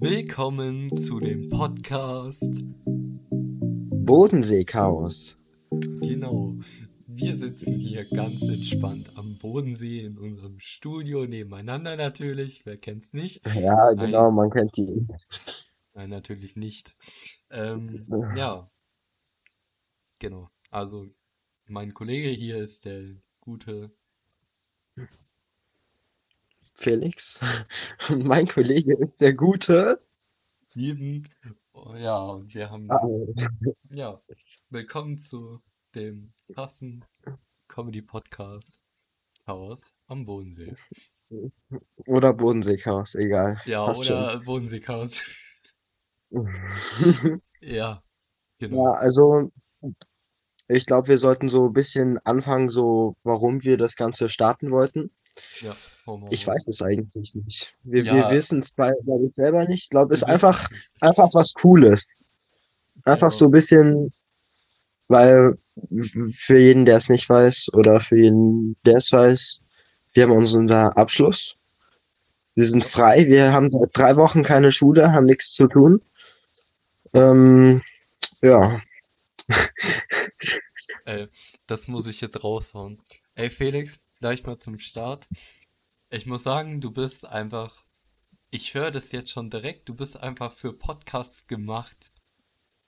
Willkommen zu dem Podcast. Bodenseechaos. Genau. Wir sitzen hier ganz entspannt am Bodensee in unserem Studio nebeneinander natürlich. Wer kennt's nicht? Ja, genau, man kennt die. Nein, natürlich nicht. Ähm, ja, genau. Also mein Kollege hier ist der gute Felix. Und mein Kollege ist der gute. Steven. Ja, wir haben Ah, ja willkommen zu dem krassen Comedy-Podcast Chaos am Bodensee. Oder Bodenseechaos, egal. Ja, Passt oder Bodensee-Chaos. Ja, genau. Ja, also ich glaube, wir sollten so ein bisschen anfangen, so warum wir das Ganze starten wollten. Ja, Ich weiß es eigentlich nicht. Wir, wir Ja, wissen es bei, ich, selber nicht. Ich glaube, es wir ist einfach, einfach was Cooles. Einfach so Ja, ein bisschen, weil für jeden, der es nicht weiß, oder für jeden, der es weiß, wir haben unseren Abschluss. Wir sind frei. Wir haben seit drei Wochen keine Schule, haben nichts zu tun. Ähm, ja. ey, das muss ich jetzt raushauen. Ey, Felix, gleich mal zum Start. Ich muss sagen, du bist einfach, ich höre das jetzt schon direkt, du bist einfach für Podcasts gemacht.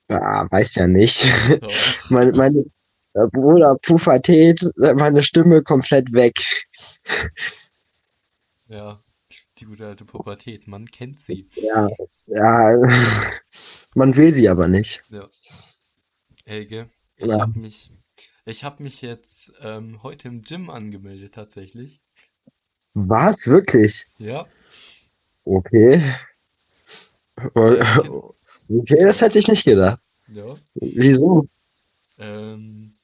Ja, weiß ja nicht. Doch. Meine, meine äh, Bruder, Pubertät, meine Stimme komplett weg. Ja, die gute alte Pubertät, man kennt sie. Ja, ja, man will sie aber nicht. Ja, Helge, ich Ja. habe mich, ich habe mich jetzt ähm, heute im Gym angemeldet tatsächlich. Was? Wirklich? Ja, Okay. Okay, das hätte ich nicht gedacht. Ja. Wieso? Ähm,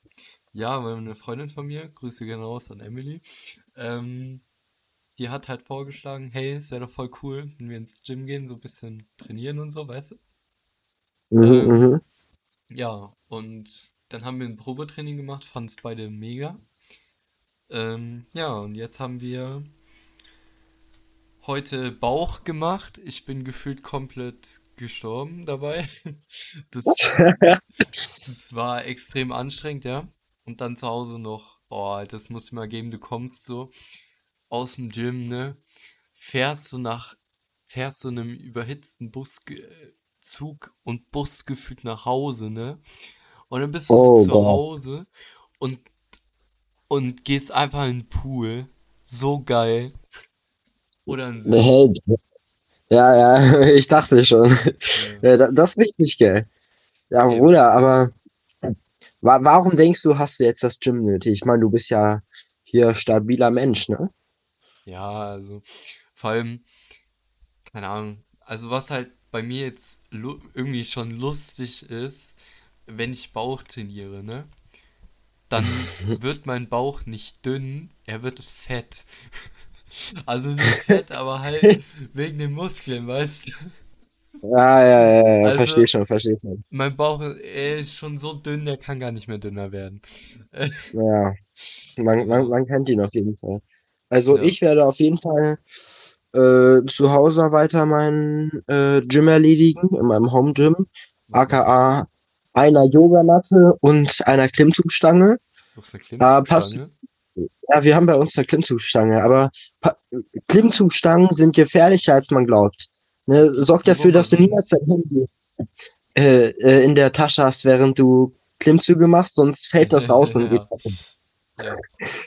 ja, weil eine Freundin von mir, Grüße gehen raus an Emily, ähm, die hat halt vorgeschlagen, hey, es wäre doch voll cool, wenn wir ins Gym gehen, so ein bisschen trainieren und so, weißt du? Mhm, Ähm, mhm. ja, und dann haben wir ein Probetraining gemacht, fanden es beide mega. Ähm, ja, und jetzt haben wir heute Bauch gemacht. Ich bin gefühlt komplett gestorben dabei. Das, das war extrem anstrengend, ja. Und dann zu Hause noch, oh, das muss ich mal geben, du kommst so aus dem Gym, ne? Fährst du nach, fährst du in einem überhitzten Buszug und Bus gefühlt nach Hause, ne? Und dann bist du so Oh zu Gott. Hause und, und gehst einfach in den Pool. So geil. Oder in den See. Hey, ja, ja, ich dachte schon. Ja. Ja, da- Das ist richtig geil. Ja, Ey, Bruder, aber wa warum denkst du, hast du jetzt das Gym nötig? Ich meine, du bist ja hier stabiler Mensch, ne? ja, also vor allem, keine Ahnung, also was halt bei mir jetzt irgendwie schon lustig ist, wenn ich Bauch trainiere, ne? Dann wird mein Bauch nicht dünn, er wird fett. Also nicht fett, aber halt wegen den Muskeln, weißt du? Ja, ja, ja, ja, Also verstehe schon, verstehe schon. mein Bauch, er ist schon so dünn, der kann gar nicht mehr dünner werden. Ja, man, man, man kennt ihn auf jeden Fall. Also Ja. ich werde auf jeden Fall äh, zu Hause weiter mein äh, Gym erledigen, in meinem Home Gym, aka einer Yogamatte und einer Klimmzugstange. Du hast eine Äh, passt, Klimmzugstange? ja, wir haben bei uns eine Klimmzugstange, aber pa Klimmzugstangen sind gefährlicher, als man glaubt. Ne, sorg Die, wo dafür, dass du niemals dein Handy äh, äh, in der Tasche hast, während du Klimmzüge machst, sonst fällt das raus und geht ja, ja.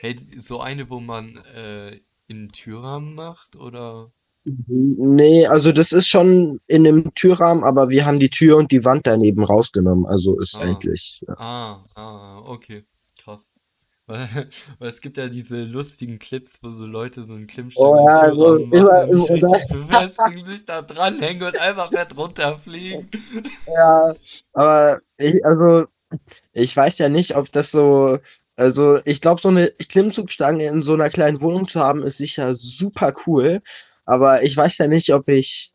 Hey, so eine, wo man äh, in den Türrahmen macht, oder? Nee, also das ist schon in dem Türrahmen, aber wir haben die Tür und die Wand daneben rausgenommen. Also ist Ah, eigentlich. Ja. ah, ah, okay, krass. Weil, weil es gibt ja diese lustigen Clips, wo so Leute so einen Oh Klimmzug im ja, so Türrahmen machen immer, und sich befestigen, sich da dranhängen und einfach fett runterfliegen. ja, aber ich, also ich weiß ja nicht, ob das so, also ich glaube, so eine Klimmzugstange in so einer kleinen Wohnung zu haben, ist sicher super cool, aber ich weiß ja nicht, ob ich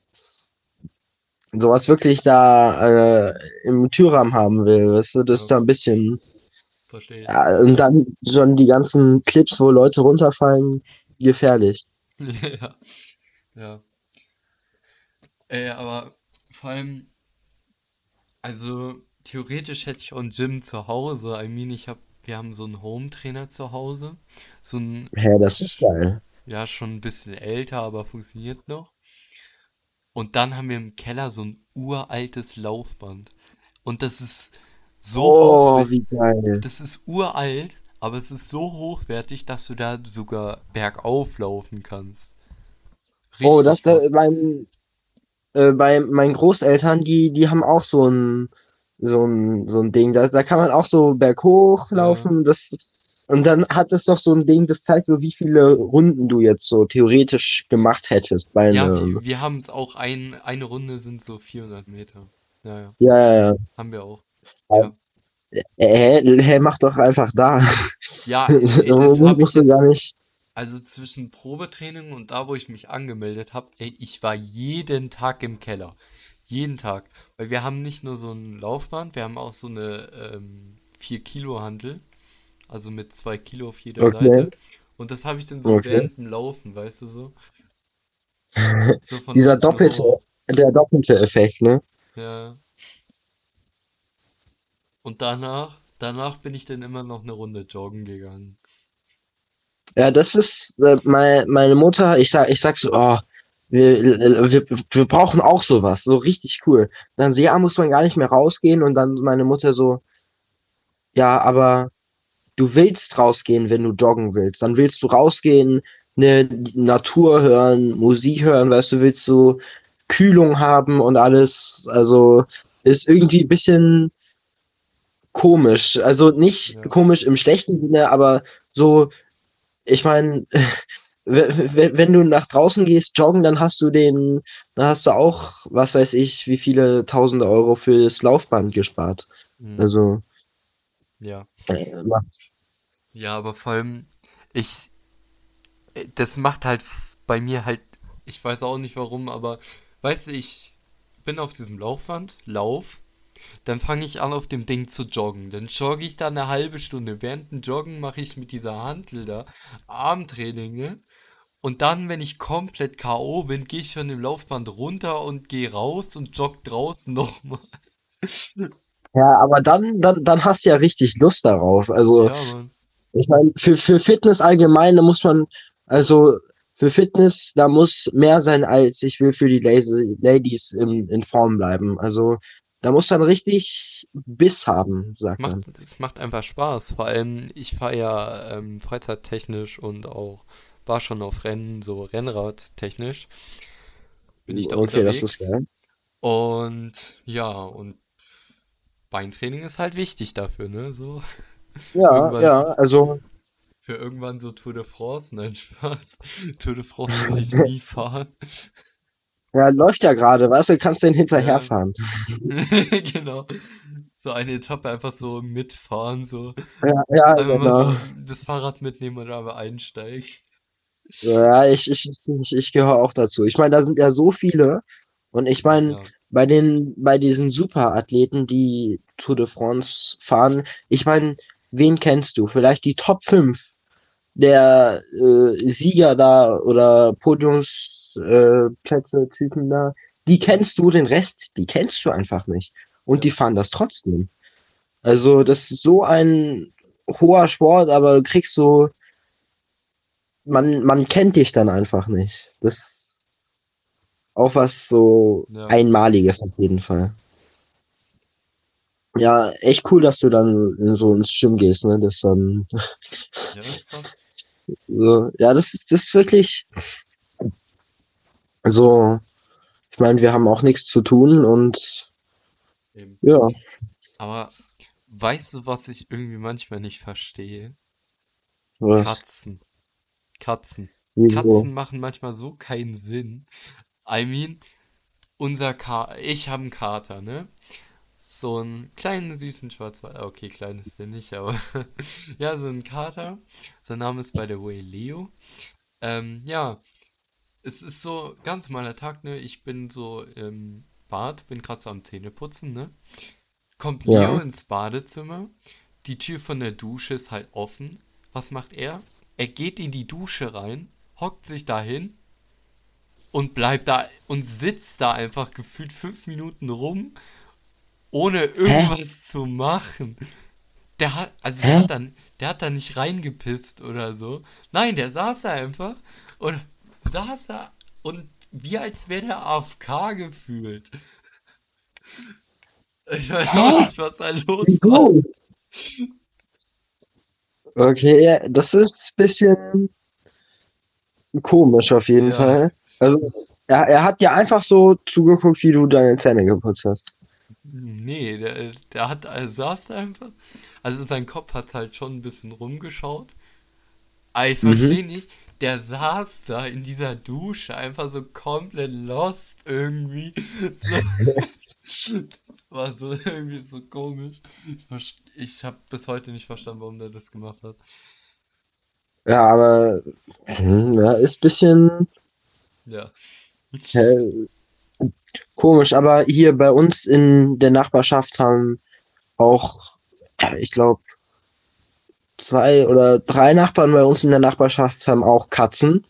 sowas wirklich da äh, im Türrahmen haben will. Weißt du, das ist da ein bisschen, verstehe ja, und dann schon die ganzen Clips, wo Leute runterfallen, gefährlich. Ja, ja. Ey, aber vor allem, also theoretisch hätte ich auch ein Gym zu Hause. I mean, ich hab, wir haben so einen Home-Trainer zu Hause. So ein, Ja, das ist geil. Ja, schon ein bisschen älter, aber funktioniert noch. Und dann haben wir im Keller so ein uraltes Laufband. Und das ist so Oh, hochwertig. wie geil. Das ist uralt, aber es ist so hochwertig, dass du da sogar bergauf laufen kannst. Oh, das, Richtig das krass. mein, äh, bei meinen Großeltern, die, die haben auch so ein, so ein, so ein Ding. Da, da kann man auch so berghoch Ja. laufen. Das, und dann hat es noch so ein Ding, das zeigt so, wie viele Runden du jetzt so theoretisch gemacht hättest bei Ja, einem. wir, wir haben es auch, ein, eine Runde sind so 400 Meter. Ja, ja, Ja, ja, haben wir auch. Äh, Ja, Hä, hä, mach doch einfach da. ja ey, das musst du gar nicht. also zwischen Probetraining und da, wo ich mich angemeldet habe, ich war jeden Tag im Keller. Jeden Tag. Weil wir haben nicht nur so ein Laufband, wir haben auch so eine ähm, 4 Kilo Hantel. Also mit 2 Kilo auf jeder Okay, Seite. Und das habe ich dann so okay. während dem Laufen, weißt du so? So Dieser doppelte, hoch. der doppelte Effekt, ne? Ja. Und danach, danach bin ich dann immer noch eine Runde joggen gegangen. Ja, das ist äh, mein, meine Mutter, ich sag, ich sag so, oh, wir, äh, wir, wir brauchen auch sowas, so richtig cool. Dann so, ja, muss man gar nicht mehr rausgehen und dann meine Mutter so, ja, aber du willst rausgehen, wenn du joggen willst. Dann willst du rausgehen, eine Natur hören, Musik hören, weißt du, willst du Kühlung haben und alles. Also ist irgendwie ein bisschen komisch. Also nicht Ja. komisch im schlechten Sinne, aber so, ich meine, wenn du nach draußen gehst, joggen, dann hast du den, dann hast du auch, was weiß ich, wie viele tausende Euro fürs Laufband gespart. Mhm. Also, Ja. Äh, Ja, aber vor allem, ich, das macht halt bei mir halt, ich weiß auch nicht warum, aber weißt du, ich bin auf diesem Laufband, lauf, dann fange ich an auf dem Ding zu joggen. Dann jogge ich da eine halbe Stunde. Während dem Joggen mache ich mit dieser Hantel da Armtraining, ne? Und dann, wenn ich komplett K.O. bin, gehe ich von dem Laufband runter und gehe raus und jogge draußen nochmal. Ja, aber dann, dann, dann hast du ja richtig Lust darauf. Also, Ja, ich meine, für, für Fitness allgemein, da muss man, also für Fitness, da muss mehr sein als ich will für die Ladies in, in Form bleiben. Also, da muss man richtig Biss haben, Es sagt macht, man. es macht einfach Spaß. Vor allem, ich fahre ja ähm, freizeittechnisch und auch war schon auf Rennen, so Rennradtechnisch, bin ich da Okay, das ist unterwegs. geil. Und ja, und Beintraining ist halt wichtig dafür, ne? So Ja, irgendwann ja, also, für irgendwann so Tour de France, nein, Spaß. Tour de France will ich nie fahren. ja, läuft ja gerade, weißt du, kannst den Ja, hinterherfahren. genau. So eine Etappe einfach so mitfahren, so Ja, ja, einfach mal so genau. das Fahrrad mitnehmen und aber einsteigen. Ja, ich, ich, ich, ich gehöre auch dazu. Ich meine, da sind ja so viele. Und ich meine, Ja. bei den, bei diesen Superathleten, die Tour de France fahren, ich meine, wen kennst du? Vielleicht die Top 5 der äh, Sieger da oder Podiumsplätze, äh, da, die kennst du, den Rest, die kennst du einfach nicht. Und die fahren das trotzdem. Also, das ist so ein hoher Sport, aber du kriegst so, man, man kennt dich dann einfach nicht. Das auch was so Ja. Einmaliges auf jeden Fall. Ja, echt cool, dass du dann in so ins Gym gehst, ne? Das dann, Ja, das so, ja, das ist, das ist wirklich so, ich meine, wir haben auch nichts zu tun und Eben. ja, Aber weißt du, was ich irgendwie manchmal nicht verstehe? was, Katzen. Katzen. Katzen machen manchmal so keinen Sinn. I mean, unser Ka ich habe einen Kater, ne? So einen kleinen, süßen Schwarzwald. Okay, klein ist der nicht, aber ja, so ein Kater. Sein Name ist by the way Leo. Ähm, ja, es ist so ganz normaler Tag, ne? Ich bin so im Bad, bin gerade so am Zähneputzen, ne? Kommt Leo Ja, ins Badezimmer. Die Tür von der Dusche ist halt offen. Was macht er? Er geht in die Dusche rein, hockt sich dahin und bleibt da und sitzt da einfach gefühlt fünf Minuten rum, ohne Hä? irgendwas zu machen. Der hat, also der Hä? hat dann, der hat da nicht reingepisst oder so. Nein, der saß da einfach und saß da und wie als wäre der AFK gefühlt. Ich weiß auch Hä? nicht, was da los war. Wieso? Okay, das ist ein bisschen komisch auf jeden Ja. Fall. Also, er, er hat dir einfach so zugeguckt, wie du deine Zähne geputzt hast. Nee, der, der hat, er saß da einfach. Also sein Kopf hat halt schon ein bisschen rumgeschaut. Aber ich Mhm. verstehe nicht, der saß da in dieser Dusche einfach so komplett lost irgendwie. So, das war so irgendwie so komisch. Ich, ich habe bis heute nicht verstanden, warum der das gemacht hat. Ja, aber hm, ja, ist ein bisschen Ja. äh, komisch. Aber hier bei uns in der Nachbarschaft haben auch, ich glaube, zwei oder drei Nachbarn bei uns in der Nachbarschaft haben auch Katzen.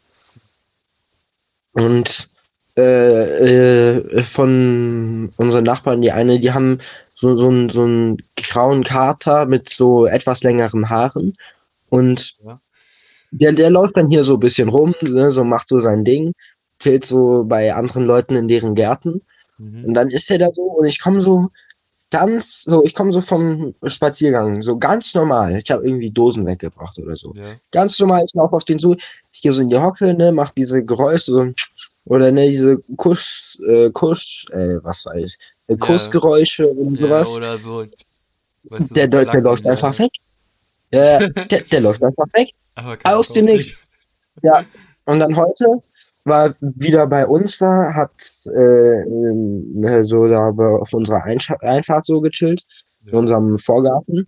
Und äh, äh, von unseren Nachbarn, die eine, die haben so, so, einen- so einen grauen Kater mit so etwas längeren Haaren. Und Ja. der, der läuft dann hier so ein bisschen rum, ne, so macht so sein Ding, chillt so bei anderen Leuten in deren Gärten. Mhm. Und dann ist er da so und ich komme so ganz, so, ich komme so vom Spaziergang, so ganz normal. Ich habe irgendwie Dosen weggebracht oder so. Ja. Ganz normal, ich laufe auf den zu, ich gehe so in die Hocke, ne, mach diese Geräusche, so, oder ne, diese Kusch, äh, Kusch, äh, was weiß ich, äh. Kussgeräusche und Ja, sowas. oder so. Weißt du, Der, so der, läuft ja, einfach weg. Ja, der, der läuft einfach weg. Aus dem dich. Ja. Und dann heute war wieder bei uns war, hat äh, ähm, so da auf unserer Einsch- Einfahrt so gechillt, in Ja. unserem Vorgarten.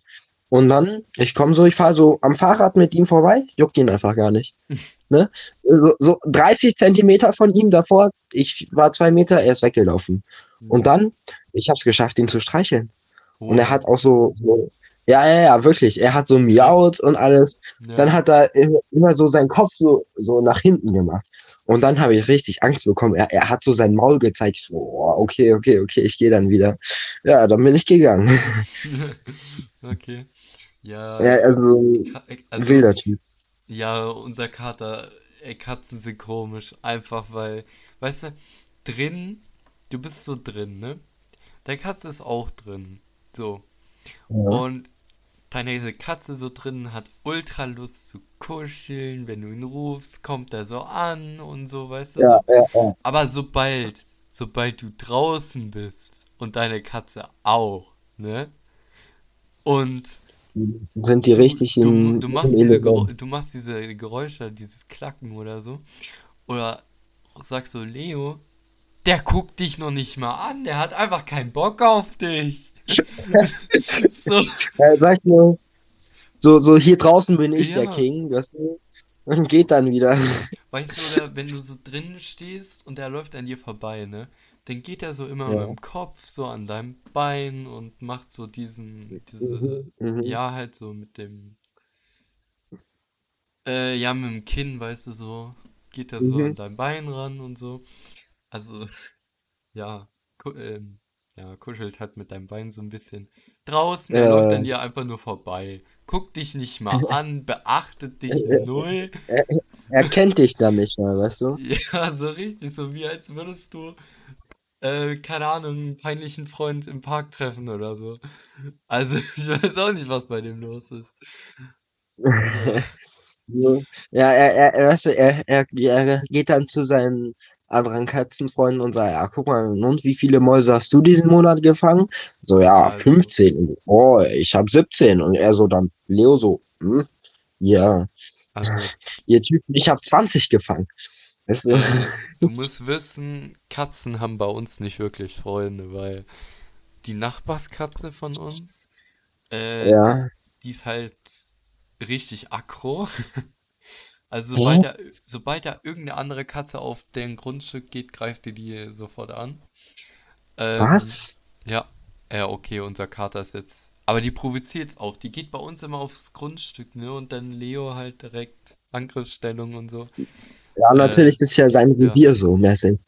Und dann, ich komme so, ich fahre so am Fahrrad mit ihm vorbei, juckt ihn einfach gar nicht. Ne? So, so 30 Zentimeter von ihm davor, ich war zwei Meter, er ist weggelaufen. Und dann, ich habe es geschafft, ihn zu streicheln. Und er hat auch so, so ja, ja, ja, wirklich, er hat so miaut und alles. Ja. Dann hat er immer- immer so seinen Kopf so, so nach hinten gemacht. Und dann habe ich richtig Angst bekommen. Er, er hat so sein Maul gezeigt. So, oh, okay, okay, okay, ich gehe dann wieder. Ja, dann bin ich gegangen. Okay. Ja, Ja, also, Ka- also, wilder Typ. ja, unser Kater, ey, Katzen sind komisch. Einfach weil, weißt du, drin, du bist so drin, ne? Deine Katze ist auch drin. So. Ja. Und deine Katze so drin hat ultra Lust zu kuscheln. Wenn du ihn rufst, kommt er so an und so, weißt du? Ja, so. ja, ja. Aber sobald, sobald du draußen bist und deine Katze auch, ne? Und Sind die du, richtig du, im, du im machst diese Element. Geräu- du machst diese Geräusche, dieses Klacken oder so. Oder sagst so, Leo, der guckt dich noch nicht mal an, der hat einfach keinen Bock auf dich. So, Ja, sag nur, so, so hier draußen bin ich der ja. King, weißt du? Und geht dann wieder. Weißt du, oder wenn du so drinnen stehst und er läuft an dir vorbei, ne? Dann geht er so immer mit Ja. dem Kopf so an deinem Bein und macht so diesen, diese, Mhm, mhm. ja, halt so mit dem, äh, ja, mit dem Kinn, weißt du, so, geht er so an Mhm. dein Bein ran und so. Also, ja, ku ähm, ja, kuschelt halt mit deinem Bein so ein bisschen. Draußen, er läuft an dir einfach nur vorbei. Guckt dich nicht mal an, beachtet dich null. er, er kennt dich dann nicht mal, weißt du? Ja, so richtig, so wie als würdest du, äh, keine Ahnung, einen peinlichen Freund im Park treffen oder so. Also, ich weiß auch nicht, was bei dem los ist. Ja. Ja, er, er, er, weißt du, er, er, er geht dann zu seinen anderen Katzenfreunden und sagt, ja, guck mal, und wie viele Mäuse hast du diesen Monat gefangen? So, ja, also, 15. Oh, ich habe 17. Und er so dann, Leo so, hm, ja, also, ihr Typen, ich habe 20 gefangen. Weißt du? du musst wissen, Katzen haben bei uns nicht wirklich Freunde, weil die Nachbarskatze von uns, äh, Ja. die ist halt richtig aggro. Also sobald da, sobald da irgendeine andere Katze auf deren Grundstück geht, greift die die sofort an. Ähm, Was? ja, ja, okay, unser Kater ist jetzt. Aber die provoziert's auch. Die geht bei uns immer aufs Grundstück, ne? Und dann Leo halt direkt Angriffsstellung und so. Ja, Äh, natürlich ist ja sein ja. Revier so mäßig.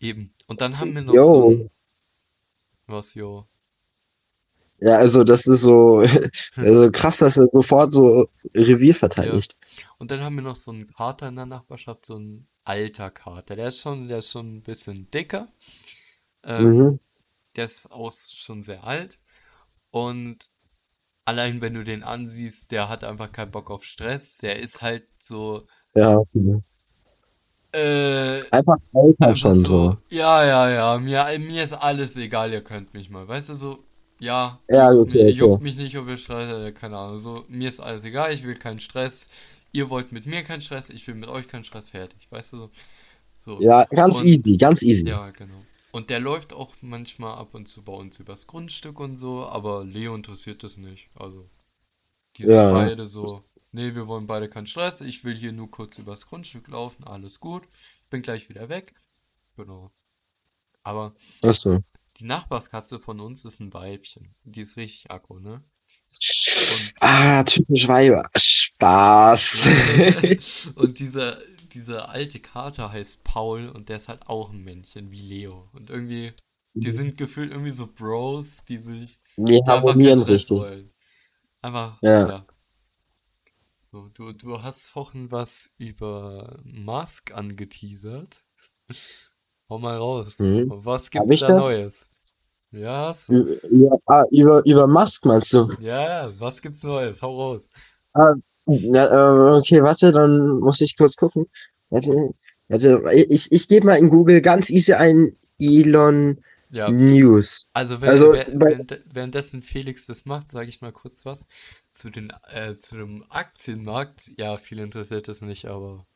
Eben. Und dann haben wir noch so Jo. ein, was, jo. Ja, also das ist so, also krass, dass er sofort so Revier verteidigt. Und dann haben wir noch so einen Kater in der Nachbarschaft, so ein alter Kater. Der ist schon, der ist schon ein bisschen dicker. Ähm, Mhm. der ist auch schon sehr alt. Und allein wenn du den ansiehst, der hat einfach keinen Bock auf Stress. Der ist halt so, Ja, okay. äh, einfach älter einfach schon so, so. ja, ja, ja, mir, mir ist alles egal, ihr könnt mich mal. Weißt du, so, ja, Ja, okay, mi- juckt okay. mich nicht, ob ihr streitet, keine Ahnung. So, mir ist alles egal, ich will keinen Stress. Ihr wollt mit mir keinen Stress, ich will mit euch keinen Stress, fertig. Weißt du, so. So. Ja, ganz Und- easy, ganz easy. Ja, genau. Und der läuft auch manchmal ab und zu bei uns übers Grundstück und so, aber Leo interessiert das nicht. Also, die sind Ja. beide so, nee, wir wollen beide keinen Stress, ich will hier nur kurz übers Grundstück laufen, alles gut, bin gleich wieder weg. Genau. Aber Achso. Die Nachbarskatze von uns ist ein Weibchen. Die ist richtig aggro, ne? Und, Ah, typisch Weiber. Spaß. und dieser, dieser alte Kater heißt Paul und der ist halt auch ein Männchen wie Leo. Und irgendwie, die sind gefühlt irgendwie so Bros, die sich Die einfach keinen Stress richtig. wollen. Einfach, Ja. ja. So, du, du hast vorhin was über Musk angeteasert. Hau mal raus. Mhm. Was Hab gibt's ich da das? Neues? Ja, hast du. Über, ah, über, über Musk meinst du? Ja, ja, was gibt's Neues? Hau raus. Ah, ja, äh, okay, warte, dann muss ich kurz gucken. Warte, warte, ich, ich gebe mal in Google ganz easy ein Elon Ja, News. also wenn, Also, während, währenddessen Felix das macht, sage ich mal kurz was zu den äh, zu dem Aktienmarkt. Ja, viel interessiert das nicht, aber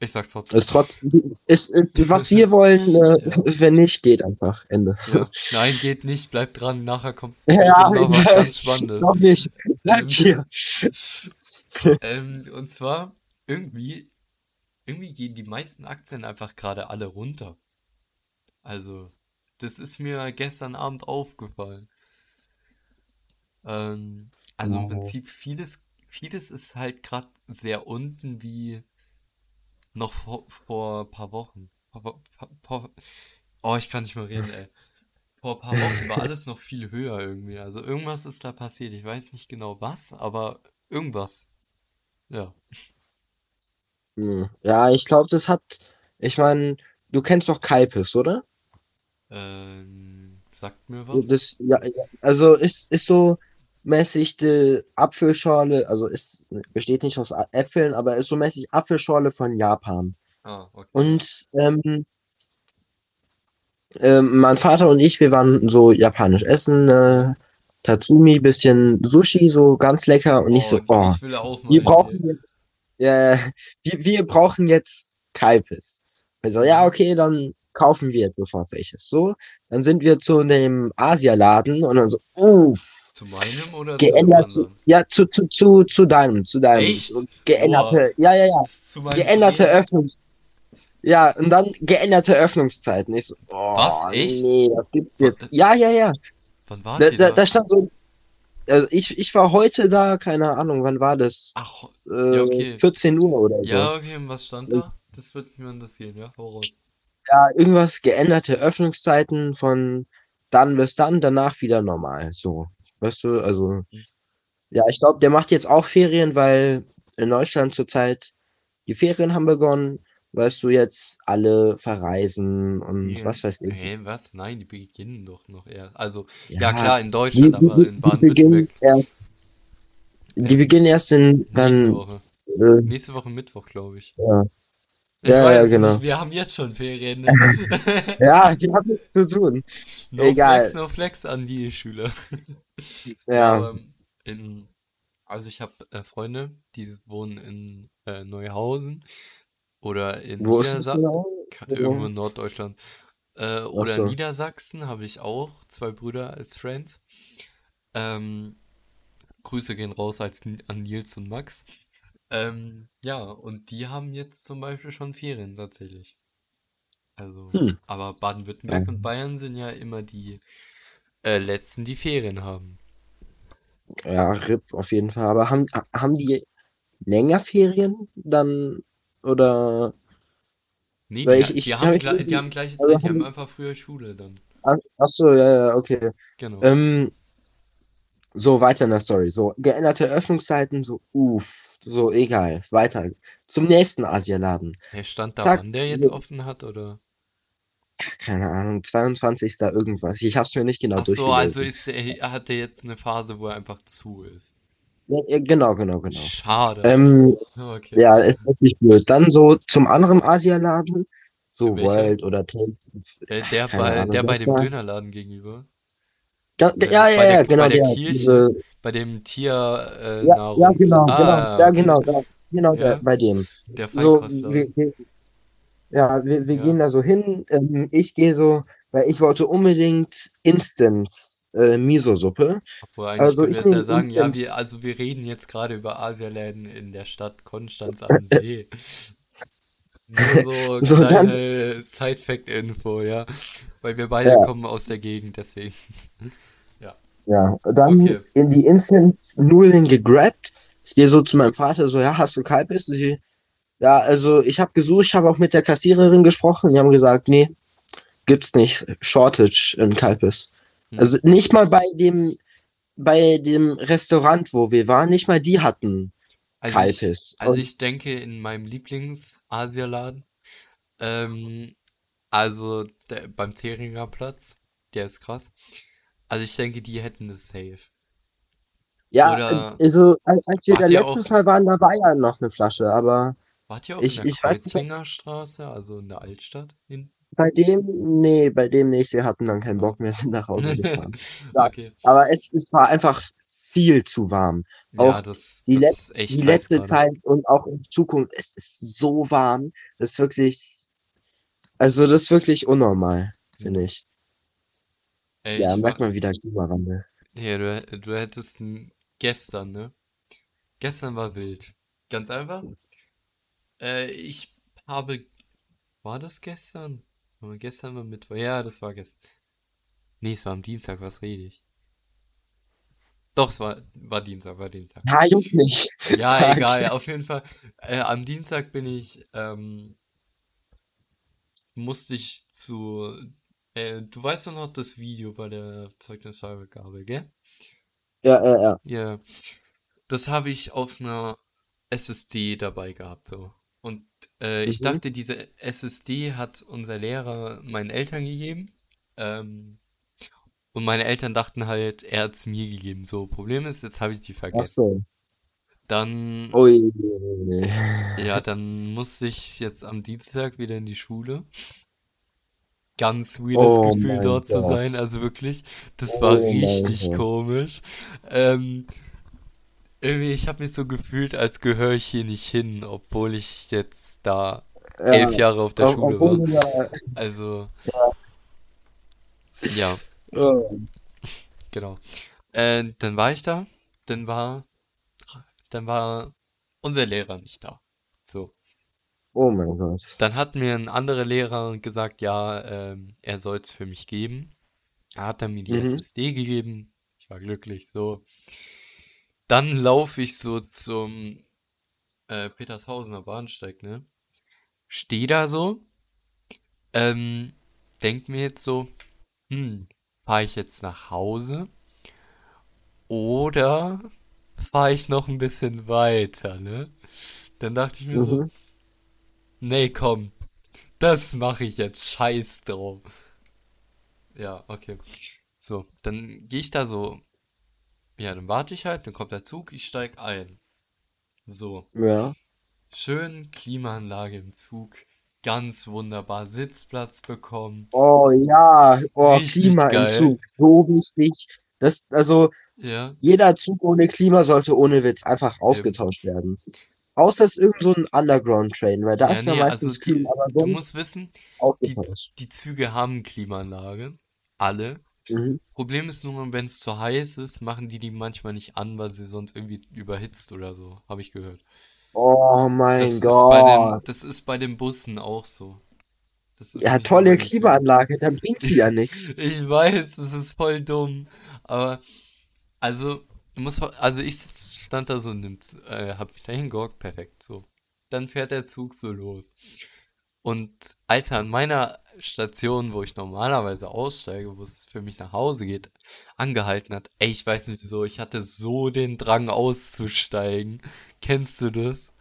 ich sag's trotzdem. Ist trotzdem, ist, ist, was wir wollen, äh, wenn nicht, geht einfach. Ende. Ja. Nein, geht nicht, bleib dran, nachher kommt Ja, noch was ganz Spannendes. Noch nicht. Bleib Ähm, hier. Ähm, und zwar, irgendwie, irgendwie gehen die meisten Aktien einfach gerade alle runter. Also, das ist mir gestern Abend aufgefallen. Ähm, also im Oh. Prinzip vieles, vieles ist halt gerade sehr unten wie noch vor, vor ein paar Wochen. Vor, vor, oh, ich kann nicht mehr reden, ey. Vor ein paar Wochen war alles noch viel höher irgendwie. Also irgendwas ist da passiert. Ich weiß nicht genau was, aber irgendwas. Ja. Hm. Ja, ich glaube, das hat, ich meine, du kennst doch Kalpis, oder? Ähm, sagt mir was? Das, ja, also ist, ist so mäßig die Apfelschorle, also ist, besteht nicht aus Äpfeln, aber ist so mäßig Apfelschorle von Japan. Ah, okay. Und ähm, ähm, mein Vater und ich, wir waren so japanisch essen, äh, Tatsumi, bisschen Sushi, so ganz lecker und ich so, Oh, oh, ich will auch mal wir brauchen ey. jetzt, ja, wir, wir brauchen jetzt Kalbis. Also, ja, okay, dann kaufen wir jetzt sofort welches. So, dann sind wir zu dem Asialaden und dann so, uff, Zu meinem oder geändert zu, anderen? ja, zu, zu, zu, zu deinem, zu deinem. Echt? So geänderte, ja, ja, ja, Das meinem geänderte Problem. Öffnungs, ja, und dann geänderte Öffnungszeiten. Ich so, oh, Was? Echt? nee, das gibt's jetzt. Ja, ja, ja. Wann wart Da, ihr da, da? stand so, also ich, ich war heute da, keine Ahnung, wann war das? Ach, Äh, ja, okay. 14 Uhr oder so. ja, okay, und was stand da? Das wird mir interessieren, ja? Raus. Ja, irgendwas geänderte Öffnungszeiten von dann bis dann, danach wieder normal. So. Weißt du, also. Hm. Ja, ich glaube, der macht jetzt auch Ferien, weil in Deutschland zurzeit die Ferien haben begonnen. Weißt du, jetzt alle verreisen und Nee, was weiß ich. Hä, was? Nein, die beginnen doch noch eher. Also, Ja, ja klar, in Deutschland, die, aber die, in die beginnen Baden-Württemberg erst. Die äh, beginnen erst in nächste dann. Woche. Äh, Nächste Woche Mittwoch, glaube ich. ja. Ich Ja, ja, genau. nicht, wir haben jetzt schon Ferien, ne? ja, die haben nichts zu tun. No Egal. Flex, no Flex an die Schüler. Ja. aber in, also ich habe äh, Freunde, die wohnen in äh, Neuhausen oder in Wo ist das Niedersa genau? Irgendwo in Norddeutschland. Äh, oder so. Niedersachsen habe ich auch zwei Brüder als Friends. Ähm, Grüße gehen raus als, an Nils und Max. Ähm, ja, und die haben jetzt zum Beispiel schon Ferien tatsächlich. Also, Hm. aber Baden-Württemberg Ja. und Bayern sind ja immer die äh, letzten, die Ferien haben. Ja, RIP auf jeden Fall. Aber haben, haben die länger Ferien dann oder Nee, die, ich, die ich kann haben, mich gle- die haben gleiche also Zeit, die haben einfach früher Schule dann. ach, ach so, ja, ja, okay. Genau. Ähm, so, weiter in der Story. So, geänderte Öffnungszeiten, so, uff, so, egal, weiter. Zum nächsten Asialaden. Hey, stand da, Zack, wann der jetzt offen hat, oder? keine Ahnung, 22. irgendwas. Ich hab's mir nicht genau Ach so, also ist der, hat der jetzt eine Phase, wo er einfach zu ist. Ja, genau, genau, genau. Schade. Ähm, Okay. ja, ist wirklich blöd. Dann so zum anderen Asialaden, so? World oder Taste. Äh, der Keine bei, Ahnung, der bei dem. Dönerladen gegenüber. Ja, Äh, ja, bei ja, der, ja, bei genau, der der, Kirche, diese, bei dem ja, Tiernahrungs... ja, genau, genau, Ah, ja, okay. genau, da, genau, der, Ja, bei dem. der So, Feinkostladen. wir, wir, ja, wir, wir Ja. gehen da so hin. Ähm, ich gehe so, weil ich wollte unbedingt Instant äh, Miso-Suppe. Obwohl eigentlich Also können ich wir es ja sagen, ja, wir, also wir reden jetzt gerade über Asialäden in der Stadt Konstanz am See. Nur so So, kleine Side-Fact-Info, ja. Weil wir beide ja, kommen aus der Gegend, deswegen. Ja. Dann okay. in die Instant-Nudeln gegrabt. Ich gehe so zu meinem Vater, so, ja, hast du Kalbis? Ich, ja, also ich habe gesucht, ich habe auch mit der Kassiererin gesprochen. Die haben gesagt, nee, gibt's nicht. Shortage in Kalbis. Hm. Also nicht mal bei dem, bei dem Restaurant, wo wir waren, nicht mal die hatten Also ich, Kalbis. also Und ich denke in meinem Lieblings-Asialaden, ähm, also der, beim Theringer Platz, der ist krass. Also ich denke, die hätten das safe. ja, Oder also als wir da letztes Mal waren, da war ja noch eine Flasche, aber wart ihr auch in ich, der ich also in der Altstadt hinten? bei dem, nee, bei dem nicht. Wir hatten dann keinen. Bock mehr, sind nach Hause gefahren. Okay. aber es, es war einfach viel zu warm. Ja, Auch das, die, das ist echt die heiß letzte. Zeit und auch in Zukunft, es ist so warm. Das ist wirklich, also das ist wirklich unnormal, finde ich. Ey, Ja, merkt man wieder Klimawandel. ja, du, du hättest gestern, ne? Gestern war wild. Ganz einfach. Äh, ich habe, war das gestern? War gestern war Mittwoch? Ja, das war gestern. Nee, es war am Dienstag, was rede ich? Doch, es war, war Dienstag, war Dienstag. Ja, juckt nicht. Ja, egal, auf jeden Fall. Äh, am Dienstag bin ich, ähm, musste ich zu, äh, du weißt doch noch das Video bei der Zeugnisvergabe, gell? Ja, ja, ja. Ja, das habe ich auf einer SSD dabei gehabt, so. Und äh, ich Mhm. dachte, diese SSD hat unser Lehrer meinen Eltern gegeben. Ähm, und meine Eltern dachten halt, er hat es mir gegeben. So, Problem ist, jetzt habe ich die Ach vergessen. so. Dann, Ui. ja, dann musste ich jetzt am Dienstag wieder in die Schule. Ganz weirdes Oh Gefühl, dort zu Gott. sein. Also wirklich, das war Oh mein richtig komisch. Ähm, irgendwie, ich habe mich so gefühlt, als gehöre ich hier nicht hin, obwohl ich jetzt da elf Ja, Jahre auf der ob- Schule war. du da, Also, ja. ja, genau. Äh, dann war ich da, dann war, dann war unser Lehrer nicht da. So. Oh mein Gott. Dann hat mir ein anderer Lehrer gesagt, ja, ähm, er soll es für mich geben. Er hat dann mir die Mhm. SSD gegeben. Ich war glücklich, so. Dann laufe ich so zum äh, Petershausener Bahnsteig, ne? Steh da so, ähm, denk mir jetzt so, hm, fahre ich jetzt nach Hause oder fahre ich noch ein bisschen weiter, ne? Dann dachte ich mir so, Mhm. Nee, komm, das mache ich jetzt, scheiß drauf. Ja, okay. So, dann gehe ich da so, ja, dann warte ich halt, dann kommt der Zug, ich steig ein. So, Ja. schön Klimaanlage im Zug, ganz wunderbar, Sitzplatz bekommen, Oh ja. Oh, richtig Klima im geil. Zug. So wichtig. Das, also, Ja, jeder Zug ohne Klima sollte ohne Witz einfach ausgetauscht werden. Außer es ist irgend so ein Underground-Train, weil da Ja, ist ja nee, also meistens kühl, die, aber du musst wissen, die, die Züge haben Klimaanlage, alle. Mhm. Problem ist nur, wenn es zu heiß ist, machen die die manchmal nicht an, weil sie sonst irgendwie überhitzt oder so, habe ich gehört. Oh Das mein ist den, Gott. das ist bei den Bussen auch so. Ja, tolle. Klimaanlage, dann bringt sie ja nichts. Ich weiß, das ist voll dumm, aber also du musst, also ich stand da so, nimmt, äh, hab mich da hingehockt, perfekt, so. Dann fährt der Zug so los. Und als er an meiner Station, wo ich normalerweise aussteige, wo es für mich nach Hause geht, angehalten hat, ey, ich weiß nicht wieso, ich hatte so den Drang auszusteigen. Kennst du das?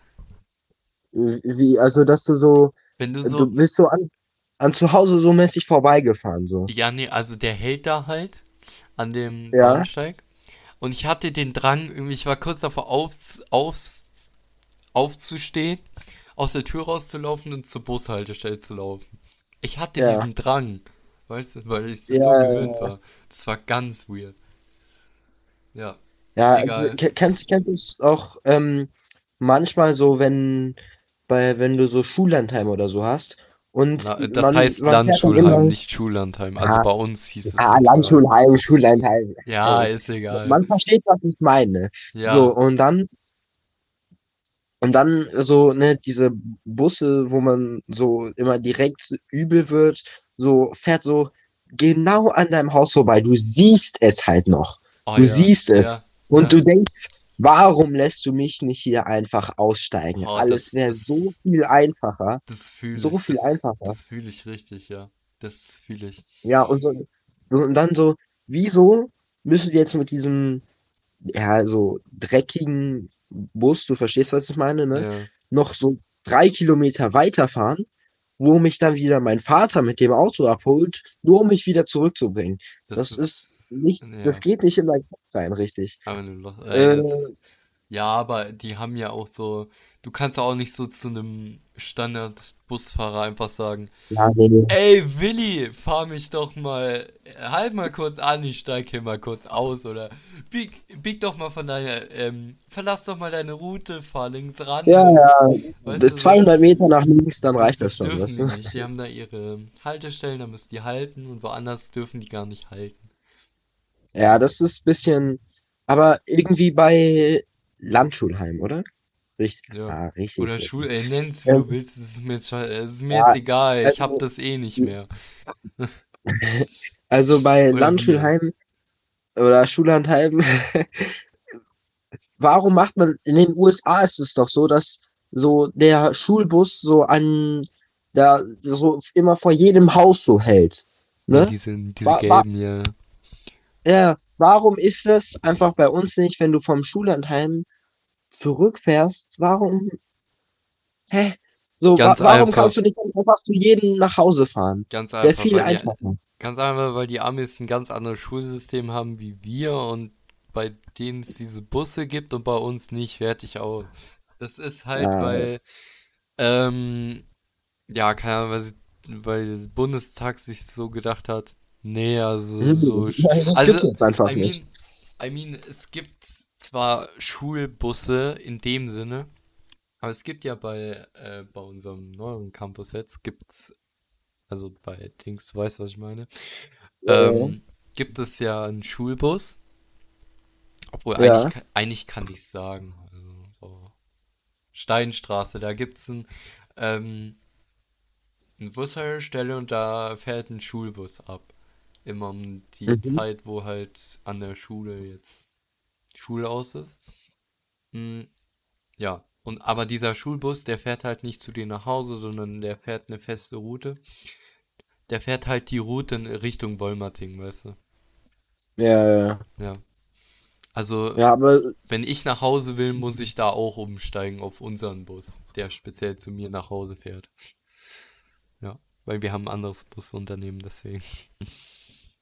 Wie, also, dass du so, Wenn du du so, bist so an, an zu Hause so mäßig vorbeigefahren, so. ja, nee, also der hält da halt an dem Ja, Bahnsteig. Und ich hatte den Drang, irgendwie, ich war kurz davor aufs, aufs, aufzustehen, aus der Tür rauszulaufen und zur Bushaltestelle zu laufen. Ich hatte ja, diesen Drang, weißt du, weil ich das ja, so ja. gewöhnt war. Das war ganz weird. Ja, Ja, egal. ke- kennst, kennst du es auch ähm, manchmal so, wenn bei, wenn du so Schullandheim oder so hast und Na, das man, heißt man Landschulheim, nicht Schullandheim. Also ja, bei uns hieß es ja, Landschulheim. Landschulheim, Schullandheim, Ja, ey, ist egal. man versteht, was ich meine. So, Ja, und dann, und dann so, ne, diese Busse, wo man so immer direkt übel wird, so fährt so genau an deinem Haus vorbei. Du siehst es halt noch. oh Du ja, siehst es. ja, Und ja. du denkst, warum lässt du mich nicht hier einfach aussteigen? Oh, Alles wäre so viel einfacher. das fühle So ich. viel Das, einfacher. das fühle ich richtig, ja. Das fühle ich. Ja, und, so, und dann so, wieso müssen wir jetzt mit diesem, ja, so dreckigen Bus, du verstehst, was ich meine, ne? Ja, Noch so drei Kilometer weiterfahren, wo mich dann wieder mein Vater mit dem Auto abholt, nur um mich wieder zurückzubringen. das Das ist ist, nicht, das ja, geht nicht in mein Kopf rein, richtig. aber Lo- ey, Äh, das, ja, aber die haben ja auch so, du kannst auch nicht so zu einem Standard-Busfahrer einfach sagen, ja, nee, nee. ey Willi, fahr mich doch mal, halt mal kurz an, ich steig hier mal kurz aus oder bieg, bieg doch mal von deiner, ähm, verlass doch mal deine Route, fahr links ran, Ja, ja, weißt du so. 200 Meter nach links, dann Das, reicht das das schon, dürfen weißt die du? nicht. Die haben da ihre Haltestellen, da müssen die halten und woanders dürfen die gar nicht halten. Ja, das ist ein bisschen, aber irgendwie bei Landschulheim, oder? Richtig, Ja. ah, richtig, Oder. Schul, ey, nenn's wie du Ähm, willst, es ist mir jetzt, es ist mir jetzt ja, egal, ich hab also, das eh nicht mehr. also bei Oder. Landschulheim oder Schullandheim, warum macht man, in den USA ist es doch so, dass so der Schulbus so an, da so immer vor jedem Haus so hält, Ja, ne? diese, diese wa gelben hier. ja, warum ist das einfach bei uns nicht, wenn du vom Schullandheim zurückfährst, warum, hä? So, wa warum einfach, kannst du nicht einfach zu jedem nach Hause fahren? ganz Wäre einfach, viel die, einfacher. ganz einfach, weil die Amis ein ganz anderes Schulsystem haben wie wir und bei denen es diese Busse gibt und bei uns nicht, fertig aus. Das ist halt, Ja, weil, ähm, ja, keine Ahnung, weil, weil der Bundestag sich so gedacht hat, nee, also so, Ja, das gibt's also, jetzt einfach I nicht. mean, I mean, es gibt zwar Schulbusse in dem Sinne, aber es gibt ja bei, äh, bei unserem neuen Campus jetzt, gibt's, also bei Dings, du weißt, was ich meine, Ja, ähm, gibt es ja einen Schulbus, obwohl ja. eigentlich, eigentlich kann ich sagen, also so Steinstraße, da gibt's ein, ähm, eine Bushaltestelle und da fährt ein Schulbus ab. Immer um die Mhm. Zeit, wo halt an der Schule jetzt Schule aus ist. Mm, ja, und aber dieser Schulbus, der fährt halt nicht zu dir nach Hause, sondern der fährt eine feste Route. Der fährt halt die Route in Richtung Wolmerting, weißt du? Ja, ja. Ja. Also, Ja, aber wenn ich nach Hause will, muss ich da auch umsteigen auf unseren Bus, der speziell zu mir nach Hause fährt. Ja, weil wir haben ein anderes Busunternehmen, deswegen.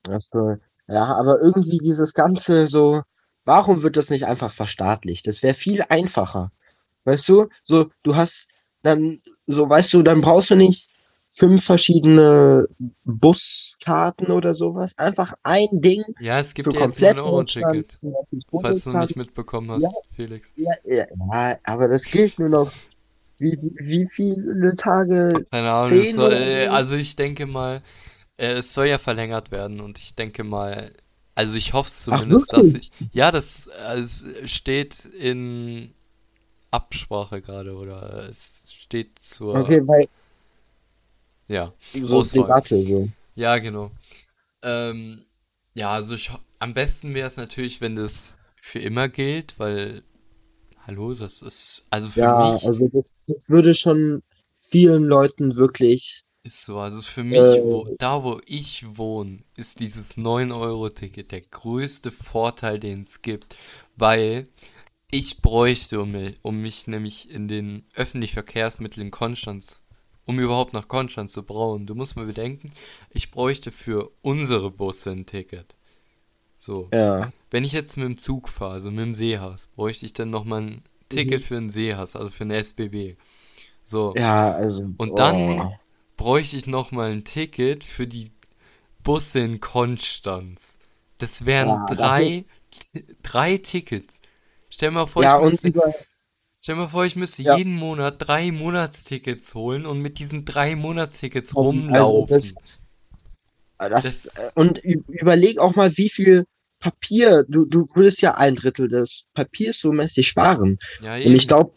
Achso. Ja, aber irgendwie dieses Ganze so, warum wird das nicht einfach verstaatlicht? Das wäre viel einfacher. Weißt du? So, du hast dann, so, weißt du, dann brauchst du nicht fünf verschiedene Buskarten oder sowas. Einfach ein Ding Ja, es gibt ja jetzt komplett 9-Euro-Ticket, Deutschland, 100 falls du nicht mitbekommen Ja, hast, Felix. ja, ja, ja, aber das gilt nur noch, wie, wie viele Tage? Keine Ahnung, soll, also ich denke mal, es soll ja verlängert werden und ich denke mal, also ich hoffe es Ach, zumindest, dass wirklich? ich, ja, das äh, es steht in Absprache gerade oder es steht zur, Okay, weil ja, so Auswahl. Debatte, so. Ja, genau. Ähm, ja, also ich, am besten wäre es natürlich, wenn das für immer gilt, weil, hallo, das ist, also für Ja, mich also das, das würde schon vielen Leuten wirklich, ist so, also für mich, wo, äh, da wo ich wohne, ist dieses 9-Euro-Ticket der größte Vorteil, den es gibt, weil ich bräuchte, um, um mich nämlich in den öffentlichen Verkehrsmitteln in Konstanz, um überhaupt nach Konstanz zu brauchen, du musst mal bedenken, ich bräuchte für unsere Busse ein Ticket. So. ja. Wenn ich jetzt mit dem Zug fahre, also mit dem Seehaus, bräuchte ich dann nochmal ein Ticket Mhm. für einen Seehaus, also für einen SBB. So. Ja, also, Und dann oh. Bräuchte ich nochmal ein Ticket für die Busse in Konstanz. Das wären Ja, dafür, drei, drei Tickets. Stell mal vor, ich ja, und müsste, über, stell mal vor, ich müsste ja, jeden Monat drei Monatstickets holen und mit diesen drei Monatstickets also das, rumlaufen. das, äh, Das, und überleg auch mal, wie viel Papier, du, du würdest ja ein Drittel des Papiers so mäßig sparen. Und ich glaube,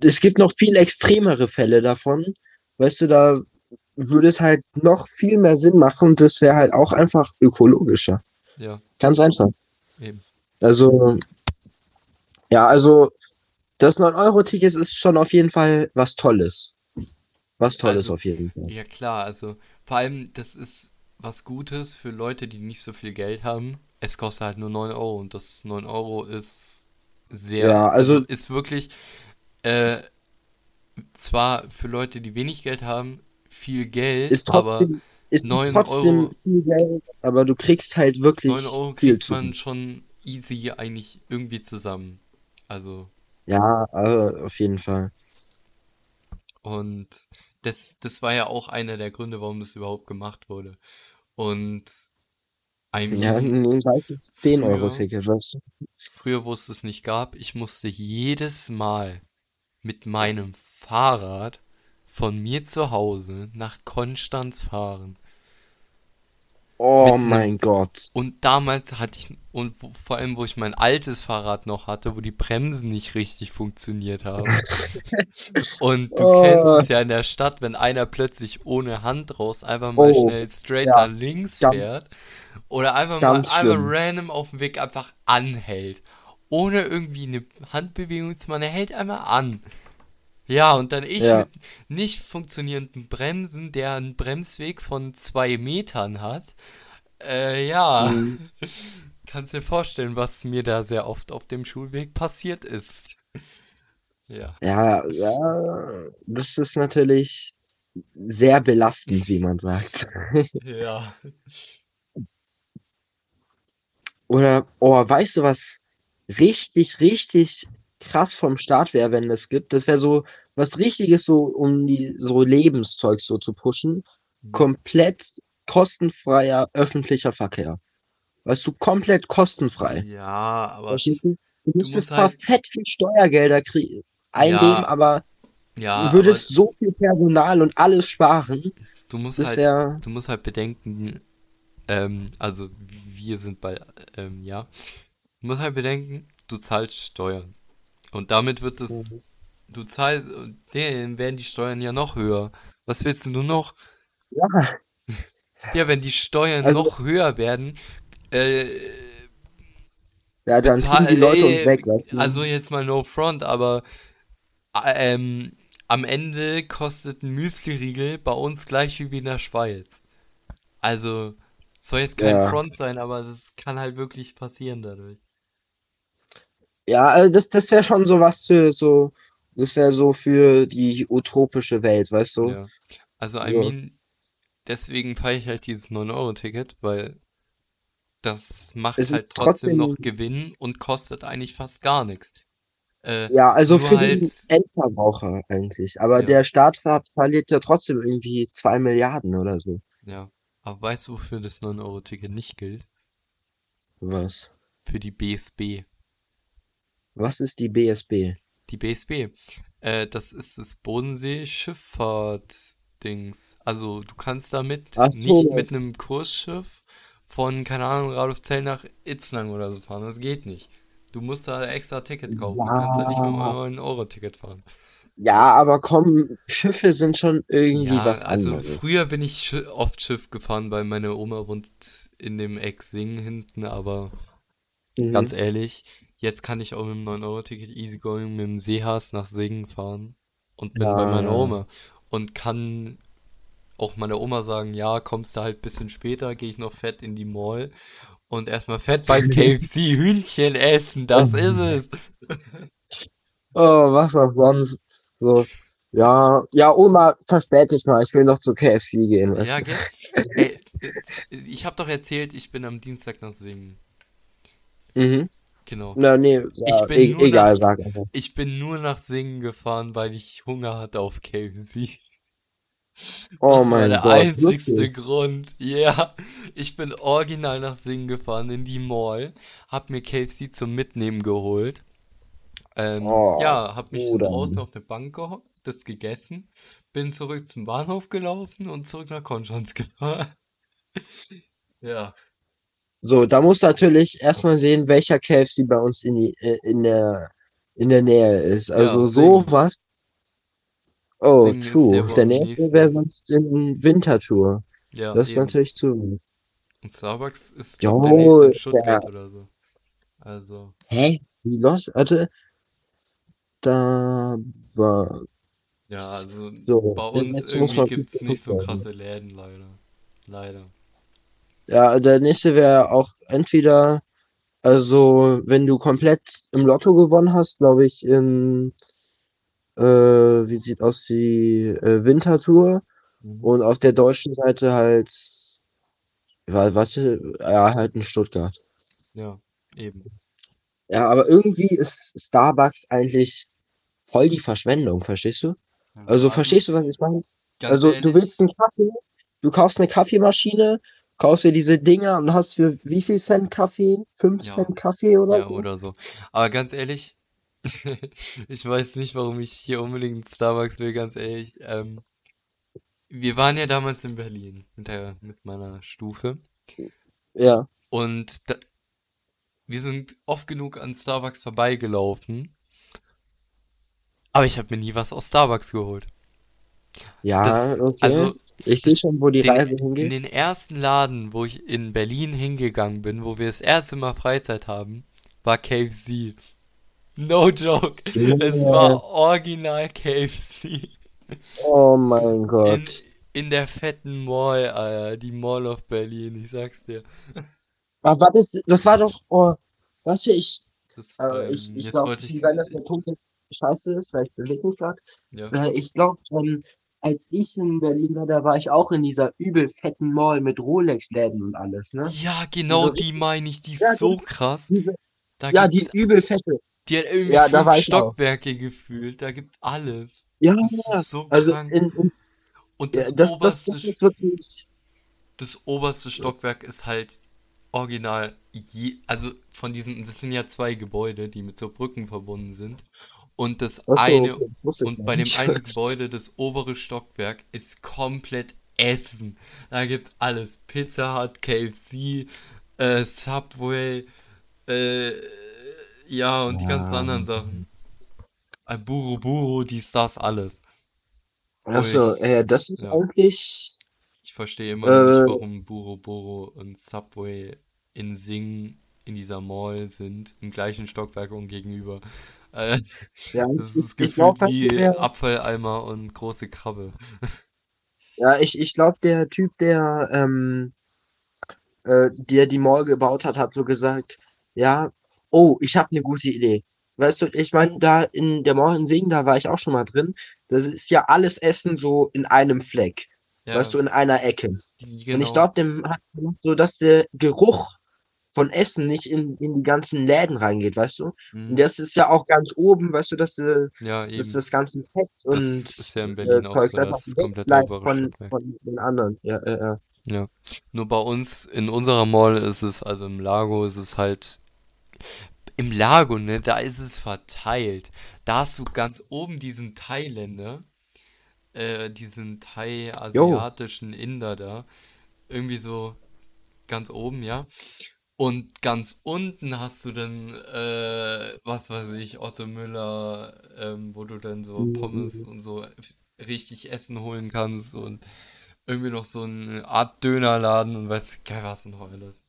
es gibt noch viel extremere Fälle davon. Weißt du, da würde es halt noch viel mehr Sinn machen und das wäre halt auch einfach ökologischer. Ja, Ganz einfach. eben. Also, ja, also das 9-Euro-Ticket ist schon auf jeden Fall was Tolles. Was Tolles Also, auf jeden Fall. ja klar, also vor allem, das ist was Gutes für Leute, die nicht so viel Geld haben. Es kostet halt nur 9 Euro und das 9 Euro ist sehr, Ja, also ist wirklich, äh, zwar für Leute, die wenig Geld haben, viel Geld, ist aber trotzdem, ist 9 trotzdem Euro, viel Geld, aber du kriegst halt 9 wirklich Euro viel kriegt zu. man schon easy eigentlich irgendwie zusammen. Also, Ja, äh, auf jeden Fall. und das, das war ja auch einer der Gründe, warum das überhaupt gemacht wurde. Und I Ja, mean, ein weites früher, 10-Euro-Ticket, weißt du? früher, wo es das nicht gab, ich musste jedes Mal mit meinem Fahrrad von mir zu Hause nach Konstanz fahren. Oh einem, mein Gott. und damals hatte ich, und wo, vor allem, wo ich mein altes Fahrrad noch hatte, wo die Bremsen nicht richtig funktioniert haben. Und du kennst Oh, es ja in der Stadt, wenn einer plötzlich ohne Hand raus einfach mal oh, schnell straight ja, nach links ganz, fährt oder einfach mal einmal random auf dem Weg einfach anhält. Ohne irgendwie eine Handbewegung zu machen, er hält einmal an. Ja, und dann ich Ja, mit nicht funktionierenden Bremsen, der einen Bremsweg von zwei Metern hat. Äh, ja, mhm. kannst dir vorstellen, was mir da sehr oft auf dem Schulweg passiert ist. Ja, Ja, ja, das ist natürlich sehr belastend, wie man sagt. ja. Oder, oh, weißt du, was richtig, richtig krass vom Staat wäre, wenn das gibt? Das wäre so was Richtiges, so um die so Lebenszeug so zu pushen. Hm. Komplett kostenfreier öffentlicher Verkehr. Weißt du, komplett kostenfrei. Ja, aber du? Du müsstest musst zwar halt, fett viel Steuergelder krie- einnehmen, ja, aber ja, du aber würdest so viel Personal und alles sparen. du musst halt, wäre, du musst halt bedenken, ähm, also wir sind bei, ähm, ja, du musst halt bedenken, du zahlst Steuern. Und damit wird es, Mhm. du zahlst, und dann werden die Steuern ja noch höher. Was willst du noch? ja, Ja, wenn die Steuern also, noch höher werden, äh, ja, dann bezahl, die Leute uns äh, weg, weißt also du? jetzt mal no front, aber äh, ähm, am Ende kostet ein Müsli-Riegel bei uns gleich wie in der Schweiz. Also, soll jetzt kein Ja. Front sein, aber das kann halt wirklich passieren dadurch. Ja, also das, das wäre schon so was für so, das wäre so für die utopische Welt, weißt du? Ja. Also, I So. mean, deswegen feiere ich halt dieses 9-Euro-Ticket, weil das macht Es halt ist trotzdem noch trotzdem, Gewinn und kostet eigentlich fast gar nichts. Äh, ja, also für den halt, Endverbraucher eigentlich. Aber ja, der Staat ver- verliert ja trotzdem irgendwie zwei Milliarden oder so. ja. Aber weißt du, wofür das 9-Euro-Ticket nicht gilt? Was? Für die BSB. Was ist die BSB? Die BSB. Äh, das ist das Bodensee-Schifffahrt-Dings. Also, du kannst damit Ach nicht so, mit einem Kursschiff von, keine Ahnung, Radolfzell nach Itzlang oder so fahren. Das geht nicht. Du musst da extra Ticket kaufen. Du kannst da nicht mit einem ja, 9-Euro-Ticket fahren. ja, aber komm, Schiffe sind schon irgendwie Ja, was also anderes. früher bin ich oft Schiff gefahren, weil meine Oma wohnt in dem Eck Singen hinten, aber Ganz Mhm. ehrlich, jetzt kann ich auch mit dem 9-Euro-Ticket easygoing mit dem Seehas nach Singen fahren und bin bei Ja, meiner ja. Oma und kann auch meiner Oma sagen, ja, kommst du halt ein bisschen später, gehe ich noch fett in die Mall und erstmal fett beim KFC Hühnchen essen, das ist es. Oh, was auch sonst. So, ja, ja, Oma, verspäte dich mal, ich will noch zu KFC gehen, Ja, gell? Ey, ich habe doch erzählt, ich bin am Dienstag nach Singen. Mhm. Genau. Na, nee, Ich ja, bin e nur egal, nach, sag einfach. ich bin nur nach Singen gefahren, weil ich Hunger hatte auf KFC. Oh Das war mein der Gott, einzigste wirklich. Grund. Ja, ich bin original nach Singen gefahren in die Mall, hab mir KFC zum Mitnehmen geholt. Ähm, Oh, ja, hab mich Bruder. draußen auf eine Bank gehockt, das gegessen, bin zurück zum Bahnhof gelaufen und zurück nach Konstanz gefahren. Ja, So, da musst du natürlich erstmal sehen, welcher KFC bei uns in die, äh, in der, in der Nähe ist. ja, Also Singen. sowas. Oh, der, true. Der nächste wäre sonst in Winterthur. Ja, Das ist eben. natürlich zu. Und Starbucks ist, glaub, der nächste Jo, in. Stuttgart oder so. Also, Hä? Wie los? Warte, da war. ja, also So, bei uns muss irgendwie gut gibt's nicht so krasse Läden, leider. Leider. Ja, der nächste wäre auch entweder, also wenn du komplett im Lotto gewonnen hast, glaube ich, in, äh, wie sieht aus die äh, Wintertour Mhm. und auf der deutschen Seite halt, wa- warte, ja, halt in Stuttgart. Ja, eben. Ja, aber irgendwie ist Starbucks eigentlich voll die Verschwendung, verstehst du? Ja, Also verstehst du, was ich meine? Also du ehrlich, willst einen Kaffee, du kaufst eine Kaffeemaschine, kaufst dir diese Dinger und hast für wie viel Cent Kaffee? 5 ja, Cent Kaffee oder ja, so? oder so. Aber ganz ehrlich, ich weiß nicht, warum ich hier unbedingt Starbucks will, ganz ehrlich. Ähm, wir waren ja damals in Berlin mit der, mit meiner Stufe Ja. und da, wir sind oft genug an Starbucks vorbeigelaufen, aber ich habe mir nie was aus Starbucks geholt. Ja, Das, okay. also, Ich sehe das, schon, wo die den, Reise in hingeht. den ersten Laden, wo ich in Berlin hingegangen bin, wo wir das erste Mal Freizeit haben, war KFC. No joke. Es Ja. war original KFC. Oh mein In, Gott. in der fetten Mall, Alter, die Mall of Berlin, ich sag's dir. Aber was ist, das war doch, oh, warte, ich, Das, äh, ich, ähm, ich jetzt glaube, wollte es ich, kann sein, dass der ich, Punkt jetzt scheiße ist, weil ich bewege mich gerade. ja, Äh, ich glaube, ähm, als ich in Berlin war, da war ich auch in dieser übel fetten Mall mit Rolex-Läden und alles, ne? ja, Diese genau die meine ich, die ist ja, so die, krass. diese, ja, die gibt's, übel fette. die hat irgendwie Ja, da war ich auch. Stockwerke gefühlt, da gibt's alles. Ja, Das ist so also krank. in, in Und ja, das das, das, das oberste, ist wirklich, das oberste Stockwerk ist halt original je, also von diesen, das sind ja zwei Gebäude, die mit so Brücken verbunden sind. Und das so, eine, okay, und bei dem einen Gebäude, das obere Stockwerk, ist komplett Essen. Da gibt's alles. Pizza Hut, KFC, äh, Subway, äh, ja, und die ganzen Ja, anderen Sachen. Ein Buru Buru, dies, das, alles. Wo ach so, ich, äh, das ist ja. eigentlich, Ich verstehe immer noch nicht, äh, warum Buro Buro und Subway in Sing in dieser Mall sind, im gleichen Stockwerk und gegenüber. Äh, ja, das ist gefühlt weißt wie der, Abfalleimer und große Krabbe. ja, ich, ich glaube, der Typ, der, ähm, äh, der die Mall gebaut hat, hat so gesagt, ja, oh, ich habe eine gute Idee. Weißt du, ich meine, da in der Mall in Singen, da war ich auch schon mal drin. Das ist ja alles Essen so in einem Fleck. Weißt Ja, du, in einer Ecke. die, Und ich genau. glaube, dem hat so, dass der Geruch von Essen nicht in, in die ganzen Läden reingeht, weißt du? Und Mhm. das ist ja auch ganz oben, weißt du, dass, äh, Ja, dass das ganze Fett Das und ist ja in äh, Berlin auch Zeugs so, das ist komplett von, von den anderen. Ja, ja, ja. Ja. Nur bei uns, in unserer Mall ist es, also im Lago ist es halt, im Lago, ne, da ist es verteilt. Da hast du ganz oben diesen Thailänder, äh, diesen Thai-asiatischen Inder da, irgendwie so ganz oben, ja. Und ganz unten hast du dann, äh, was weiß ich, Otto Müller, ähm, wo du dann so Pommes Mhm. und so richtig Essen holen kannst und irgendwie noch so eine Art Dönerladen und weiß geil was noch alles.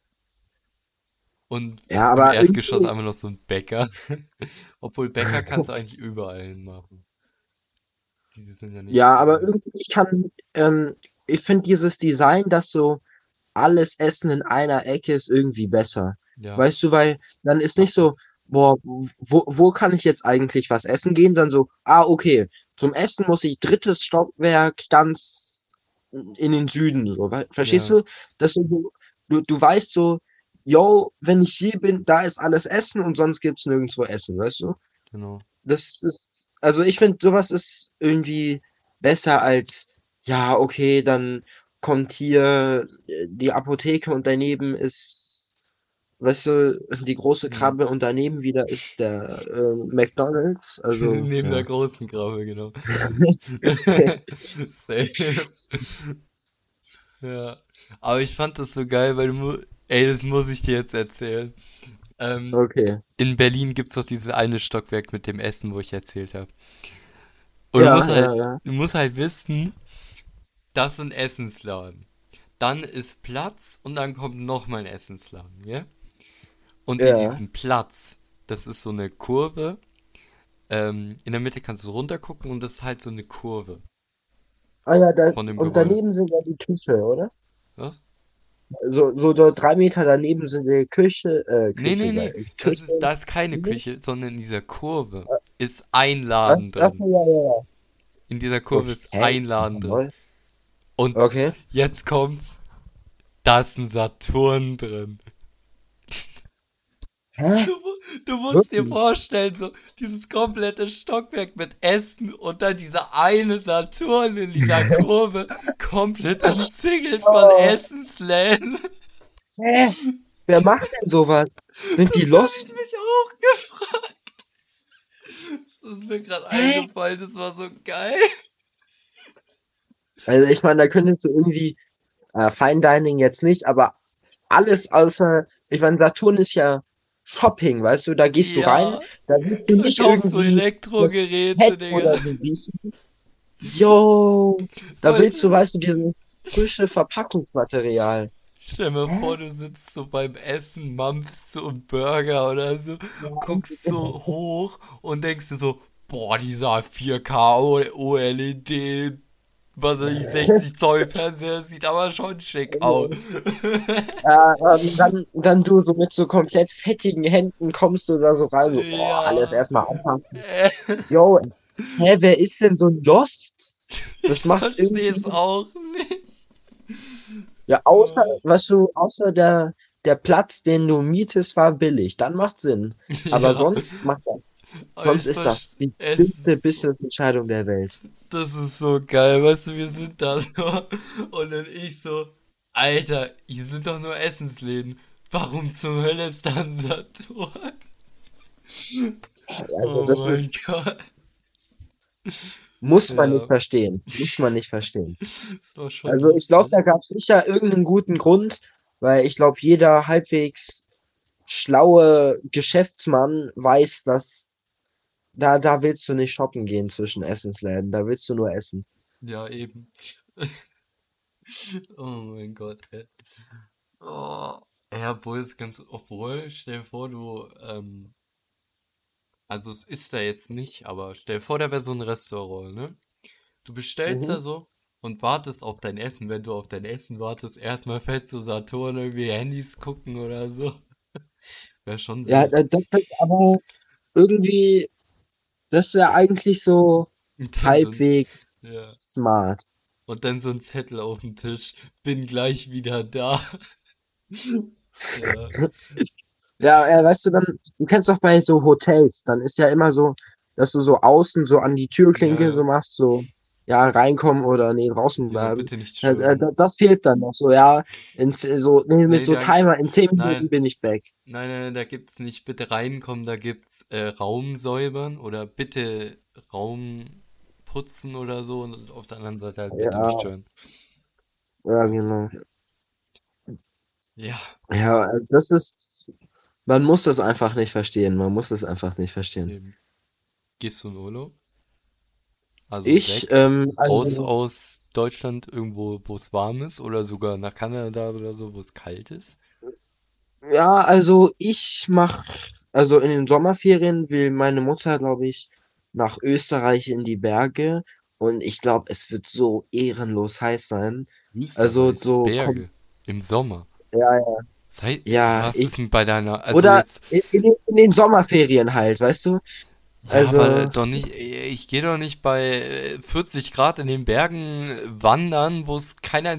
Und Ja, im aber Erdgeschoss irgendwie, einfach noch so ein Bäcker. Obwohl Bäcker kannst du eigentlich überall hinmachen. Diese sind ja nicht ja, so aber irgendwie, ich kann, ähm, ich finde dieses Design, dass so alles Essen in einer Ecke ist irgendwie besser. Ja, Weißt du, weil dann ist nicht so, boah, wo, wo kann ich jetzt eigentlich was essen gehen? Dann so, ah, okay, zum Essen muss ich drittes Stockwerk ganz in den Süden, so, verstehst Ja, du? Dass du, du, du weißt so, yo, wenn ich hier bin, da ist alles Essen und sonst gibt's nirgendwo Essen, weißt du? genau. Das ist, also ich finde, sowas ist irgendwie besser als, ja, okay, dann kommt hier äh, die Apotheke und daneben ist, weißt du, die große Mhm. Krabbe und daneben wieder ist der äh, McDonald's. Also, Neben der ja. großen Krabbe, genau. Safe. Ja. Aber ich fand das so geil, weil du, mu- ey, das muss ich dir jetzt erzählen. Ähm, Okay. in Berlin gibt's doch dieses eine Stockwerk mit dem Essen, wo ich erzählt habe. Und du Ja, musst halt, ja, ja. du musst halt wissen, das ist ein Essensladen. Dann ist Platz und dann kommt noch mal ein Essensladen, ja? Und in Ja. diesem Platz, das ist so eine Kurve, ähm, in der Mitte kannst du runtergucken und das ist halt so eine Kurve Ah ja, da, und Gebäude. daneben sind ja die Küche, oder? Was? So, so dort drei Meter daneben sind die Küche, äh, Nee, Küche, nee, nee, ich. das ist, da ist keine Küche? Küche, sondern in dieser Kurve ist ein Ach, Laden ach, drin. ja, ja, ja. In dieser Kurve ist ein Laden drin. Und Okay. jetzt kommt's, da ist ein Saturn drin. Hä? Du, du musst dir Wirklich? vorstellen, so dieses komplette Stockwerk mit Essen und dann dieser eine Saturn in dieser Kurve, komplett umzingelt von Oh. Essensläden. Hä? Wer macht denn sowas? Sind die Das habe lost? ich mich auch gefragt. Das ist mir gerade eingefallen, das war so geil. Also ich meine, da könntest du irgendwie, äh, Fine Dining jetzt nicht, aber alles außer, ich meine, Saturn ist ja Shopping, weißt du, da gehst du rein, Ja, da willst du nicht du irgendwie das Elektrogeräte, Digga. so. Yo, da Weißt willst du, weißt du, dieses frische Verpackungsmaterial. stell mir Hä? vor, du sitzt so beim Essen, mampfst so einen Burger oder so, Ja, guckst so hoch und denkst dir so, boah, dieser 4K OLED, was ich, 60 Zoll Fernseher sieht aber schon schick aus. Ja, ähm, dann, dann du so mit so komplett fettigen Händen kommst du da so rein, so, boah, alles erstmal anpacken. Äh, Yo, hä, wer ist denn so Lost? Das Ich macht verstehe irgendwie, es auch nicht. ja, außer, Oh. weißt du, außer der, der Platz, den du mietest, war billig. Dann macht Sinn. Aber Ja, sonst macht das, sonst ist das die dümmste so, Business-Entscheidung der Welt. das ist so geil, weißt du, wir sind da so und dann ich so, Alter, hier sind doch nur Essensläden. Warum zum Hölle ist da ein Saturn? Also Oh das mein ist, Gott. muss man nicht Ja, verstehen. Muss man nicht verstehen. Also ich glaube, da gab es sicher irgendeinen guten Grund, weil ich glaube, jeder halbwegs schlaue Geschäftsmann weiß, dass da, da willst du nicht shoppen gehen zwischen Essensläden, da willst du nur essen. Ja, eben. Oh mein Gott, ey. Oh. Ja, obwohl es ganz, obwohl, stell dir vor, du, ähm, also es ist da jetzt nicht, aber stell dir vor, da wäre so ein Restaurant, ne? Du bestellst da Mhm. so und wartest auf dein Essen. Wenn du auf dein Essen wartest, erstmal fällt so Saturn irgendwie Handys gucken oder so. Wäre schon Ja, äh, das ist aber irgendwie, das wäre eigentlich so dann so ein, halbwegs ja. smart. Und dann so ein Zettel auf dem Tisch. Bin gleich wieder da. Ja. Ja, äh, weißt du, dann, du kennst doch bei so Hotels, dann ist ja immer so, dass du so außen so an die Ja, Türklinke so ja. machst, so, ja, reinkommen oder nee, draußen Ja, bleiben. bitte nicht Äh, äh, stören. da- das fehlt dann noch so, ja, in, so, nee, mit Nee, so Timer, in 10 Minuten nein, bin ich back. nein, nein, da gibt's nicht bitte reinkommen, da gibt's äh, Raum säubern oder bitte Raum putzen oder so und auf der anderen Seite halt bitte Ja, nicht stören. ja, genau. Ja, Ja, äh, das ist, man muss das einfach nicht verstehen, man muss es einfach nicht verstehen. Gehst du in Urlaub? Also Ich, ähm, aus, also, aus Deutschland irgendwo, wo es warm ist oder sogar nach Kanada oder so, wo es kalt ist? Ja, also ich mach, also in den Sommerferien will meine Mutter, glaube ich, nach Österreich in die Berge und ich glaube, es wird so ehrenlos heiß sein. Also Österreich, so, kom Berge, im Sommer. ja, ja, Sei, ja, was ich, ist denn bei deiner, also oder jetzt, in, in den Sommerferien halt, weißt du? Ja, aber Also, doch nicht, ich gehe doch nicht bei äh, 40 Grad in den Bergen wandern, wo es keiner,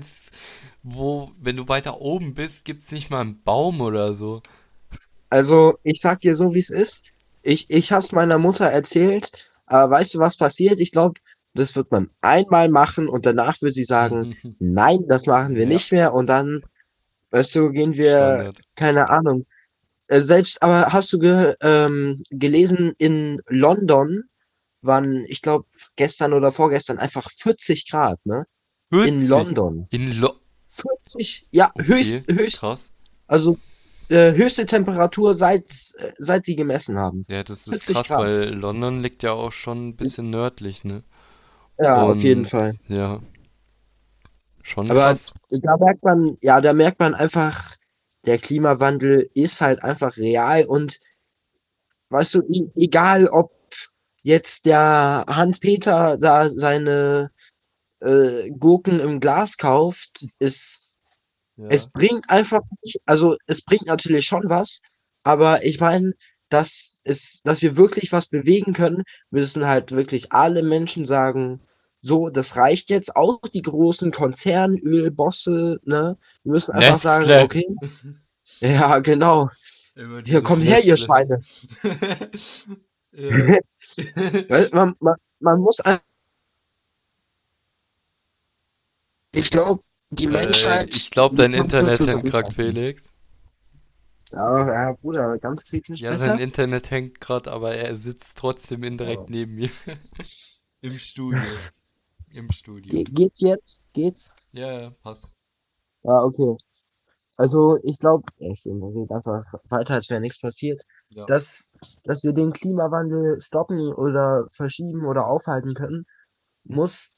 wo, wenn du weiter oben bist, gibt's nicht mal einen Baum oder so. also ich sag dir so, wie es ist. Ich, ich hab's meiner Mutter erzählt, aber weißt du, was passiert? Ich glaube, das wird man einmal machen und danach wird sie sagen, nein, das machen wir Ja, nicht mehr und dann Weißt du, gehen wir, nett. keine Ahnung. Äh, selbst, aber hast du ge ähm, gelesen, in London waren, ich glaube, gestern oder vorgestern einfach 40 Grad, ne? In 40 London. in Lo 40, ja, höchst, Okay, höchst, krass. also äh, höchste Temperatur seit, seit die gemessen haben. Ja, das ist 40 krass, Grad. weil London liegt ja auch schon ein bisschen nördlich, ne? Ja, auf jeden Und Fall. ja, schon Aber krass. da merkt man, ja, da merkt man einfach, der Klimawandel ist halt einfach real und weißt du, e egal ob jetzt der Hans-Peter da seine äh, Gurken im Glas kauft, es, es Ja. bringt einfach nicht, also es bringt natürlich schon was, aber ich meine, dass es, dass wir wirklich was bewegen können, müssen halt wirklich alle Menschen sagen, so, das reicht jetzt, auch die großen Konzernölbosse, ne? Wir müssen einfach sagen, Nestle. okay, ja, genau, hier kommt her, ihr. Schweine. Man, man, man muss ein, ich glaube, die Äh, Menschheit, ich glaube, dein Internet hängt grad, Zurückhaltung. Felix. Ja, ja, Bruder, ganz kritisch Ja, sein. Internet hängt grad, aber er sitzt trotzdem indirekt neben mir. Im Studio. Im Studio. Ge geht's jetzt? Geht's? Ja, ja, passt. Ja, okay. Also ich glaube, ich rede einfach weiter, als wäre nichts passiert, Ja. dass, dass wir den Klimawandel stoppen oder verschieben oder aufhalten können, muss,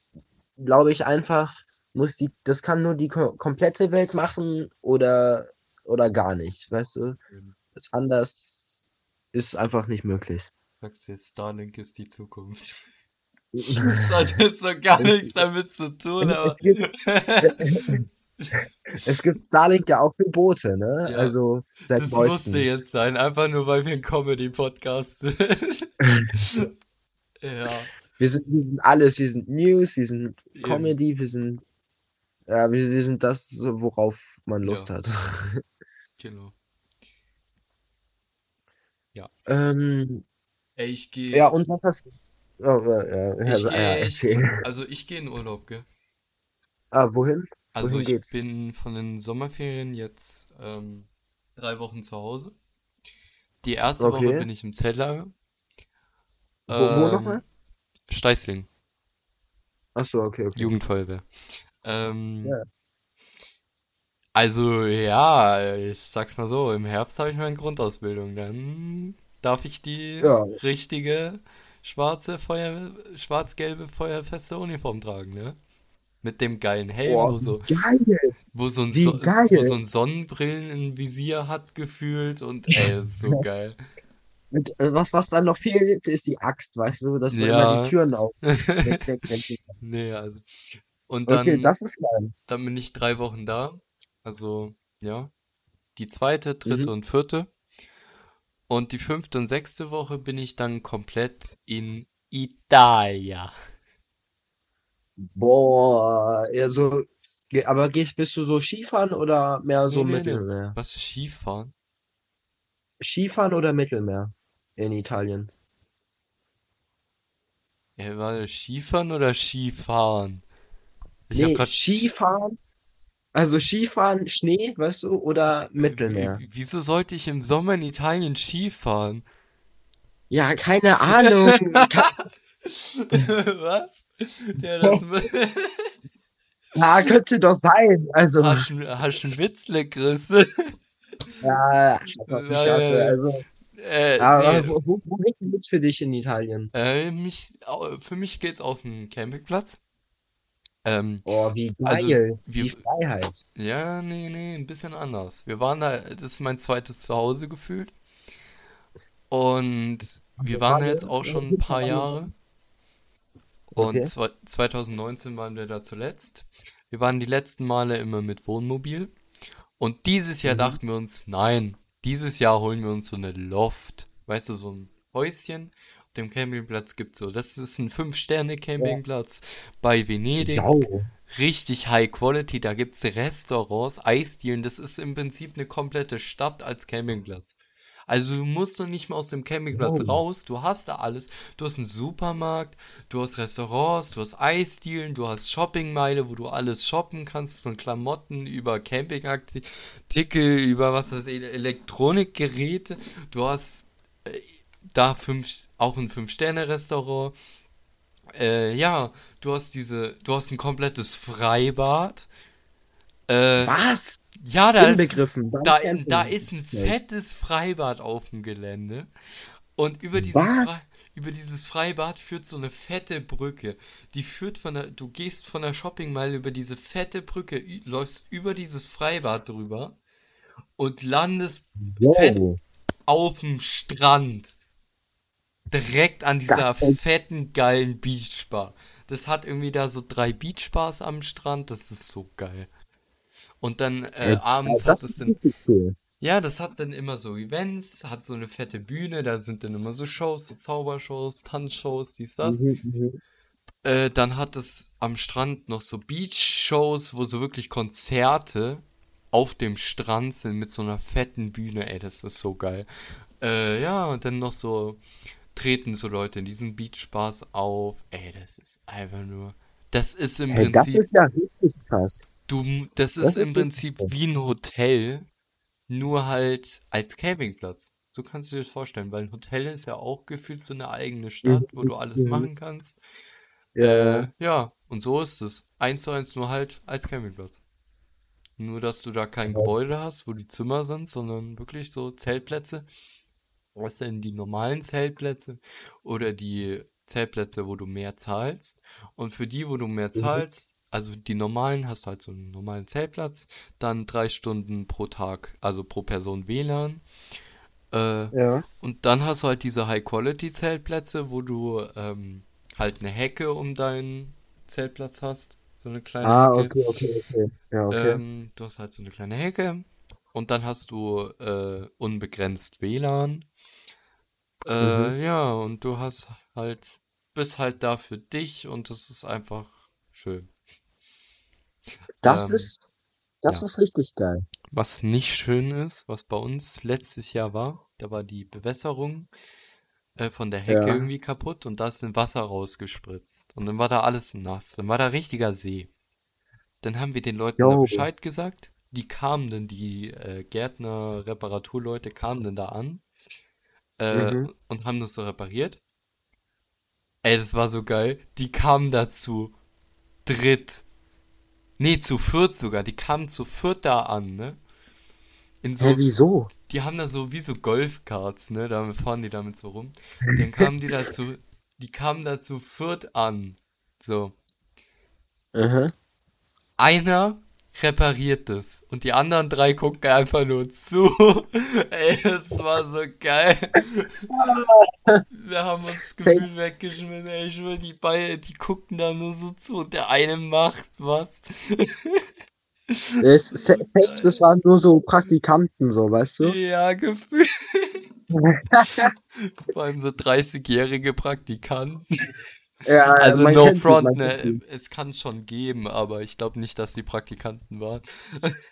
glaube ich, einfach, muss die, das kann nur die ko komplette Welt machen oder, oder gar nicht, weißt du? Ähm, Das anders ist einfach nicht möglich. Sagst dir, Starlink ist die Zukunft. Das hat jetzt so gar nichts damit zu tun, es, gibt, es gibt Starlink ja auch für Boote, ne? Ja, Also seit das musste neuestem. jetzt sein, einfach nur weil wir ein Comedy-Podcast sind. Ja, Wir sind, wir sind alles, wir sind News, wir sind. Comedy, wir sind, ja, wir, wir sind das, worauf man Lust Ja, hat. genau. Ja. Ähm, Ey, ich ja, gehe. und was hast du? Äh, ja, Ich ja, ja, gehe, ich erzähl. also ich gehe in Urlaub, gell? Ah, wohin? Also Wohin ich geht's? bin von den Sommerferien jetzt ähm, drei Wochen zu Hause. Die erste Woche Okay. bin ich im Zeltlager. Wo, wo Ähm, nochmal? Steißling, Ach so, okay, okay. Jugendfeuerwehr. Ähm, Ja. also ja, ich sag's mal so, im Herbst habe ich meine Grundausbildung. Dann darf ich die Ja, richtige schwarze Feuer, schwarz-gelbe feuerfeste Uniform tragen, ne? Mit dem geilen Helm, boah, wo so, geil, wo so ein, so, wo so ein Sonnenbrillenvisier hat gefühlt und ey, ist so geil. Und, äh, was, was dann noch fehlt, ist die Axt, weißt du, dass du immer die. Türen auf. Nee, also. Und Okay, dann, das ist geil. dann bin ich drei Wochen da. Also, ja, die zweite, dritte Mhm. und vierte. Und die fünfte und sechste Woche bin ich dann komplett in Italien. Boah, eher so, ge- aber gehst, bist du so Skifahren oder mehr Nee, so nee, nee. Mittelmeer? Was, Skifahren? Skifahren oder Mittelmeer in Italien? Ja, war das Skifahren oder Skifahren? Ich hab Nee, Sch Skifahren, also Skifahren, Schnee, weißt du, oder Mittelmeer? w- wieso sollte ich im Sommer in Italien Skifahren? Ja, keine Ahnung. Was? Ja, das Ja, könnte doch sein. Also, hast du einen Witzle, Chris? ja, Ja, ja, ja. Also, Äh, aber nee. wo, wo, wohin geht's für dich in Italien? Äh, mich, für mich geht's auf den Campingplatz. Ähm, Oh, wie also geil. wir, Die Freiheit. ja, nee, nee, ein bisschen anders. Wir waren da, das ist mein zweites Zuhause gefühlt. Und wir waren da jetzt auch schon ein paar Jahre. Und Okay. zwei- 2019 waren wir da zuletzt. Wir waren die letzten Male immer mit Wohnmobil. Und dieses Jahr Mhm. dachten wir uns, nein, dieses Jahr holen wir uns so eine Loft. Weißt du, so ein Häuschen. Dem Campingplatz gibt's so. Das ist ein Ja. Fünf-Sterne-Campingplatz bei Venedig. Jau. Richtig High Quality. Da gibt's Restaurants, Eisdielen. Das ist im Prinzip eine komplette Stadt als Campingplatz. Also du musst noch nicht mal aus dem Campingplatz Jau. raus, du hast da alles. Du hast einen Supermarkt, du hast Restaurants, du hast Eisdielen, du hast Shoppingmeile, wo du alles shoppen kannst, von Klamotten über Campingartikel, über was ich, Elektronikgeräte. Du hast äh, da fünf, auch ein Fünf-Sterne-Restaurant. Äh, ja, du hast diese, du hast ein komplettes Freibad. Äh, Was? ja, da ist da, da ist ein fettes Freibad auf dem Gelände. Und über dieses? Fre über dieses Freibad führt so eine fette Brücke. Die führt von der, du gehst von der Shoppingmeile über diese fette Brücke, läufst über dieses Freibad drüber und landest auf dem Strand. Direkt an dieser fetten, geilen Beachbar. Das hat irgendwie da so drei Beachbars am Strand. Das ist so geil. Und dann äh, Äh, abends hat es dann, cool. ja, das hat dann immer so Events, hat so eine fette Bühne, da sind dann immer so Shows, so Zaubershows, Tanzshows, dies, das. Mhm, mhm. Äh, dann hat es am Strand noch so Beach-Shows, wo so wirklich Konzerte auf dem Strand sind mit so einer fetten Bühne. Ey, das ist so geil. Äh, ja, und dann noch so treten so Leute in diesen Beachbars auf. Ey, das ist einfach nur. Das ist im Ey, das Prinzip, ist ja richtig krass. du, das Das ist im ist richtig Prinzip krass. wie ein Hotel, nur halt als Campingplatz. So kannst du dir das vorstellen, weil ein Hotel ist ja auch gefühlt so eine eigene Stadt, wo du alles mhm. machen kannst. Ja. Äh, ja, und so ist es. Eins zu eins nur halt als Campingplatz. Nur, dass du da kein Ja. Gebäude hast, wo die Zimmer sind, sondern wirklich so Zeltplätze. Was denn die normalen Zeltplätze oder die Zeltplätze, wo du mehr zahlst? Und für die, wo du mehr Mhm. zahlst, also die normalen, hast du halt so einen normalen Zeltplatz, dann drei Stunden pro Tag, also pro Person WLAN. Äh, Ja. und dann hast du halt diese High-Quality-Zeltplätze, wo du ähm, halt eine Hecke um deinen Zeltplatz hast. So eine kleine Ah, Hecke. okay, okay, okay. Ja, okay. Ähm, du hast halt so eine kleine Hecke. Und dann hast du äh, unbegrenzt WLAN. Mhm. Äh, ja, und du hast halt, bist halt da für dich und das ist einfach schön. Das Ähm, ist, das ja. ist richtig geil. Was nicht schön ist, was bei uns letztes Jahr war, da war die Bewässerung äh, von der Hecke Ja. irgendwie kaputt und da ist ein Wasser rausgespritzt. Und dann war da alles nass. Dann war da richtiger See. Dann haben wir den Leuten. Bescheid gesagt. Die kamen dann, die äh, Gärtner, Reparaturleute kamen dann da an äh, Mhm. und haben das so repariert. Ey, das war so geil. Die kamen dazu dritt. Nee, zu viert sogar. Die kamen zu viert da an, ne? In Hä, so, wieso? die haben da so wie so Golfkarts, ne? Da fahren die damit so rum. Dann kamen die dazu, die kamen da zu viert an. So. Mhm. Einer repariert es und die anderen drei gucken einfach nur zu. Ey, das war so geil. Wir haben uns Safe. Gefühl weggeschmissen, ey, ich schwör, die beiden, die gucken da nur so zu und der eine macht was. Das, das waren nur so Praktikanten, so, weißt du? Ja, gefühlt. Vor allem so 30-jährige Praktikanten. Ja, Also no front, ne? Es kann schon geben, aber ich glaube nicht, dass die Praktikanten waren.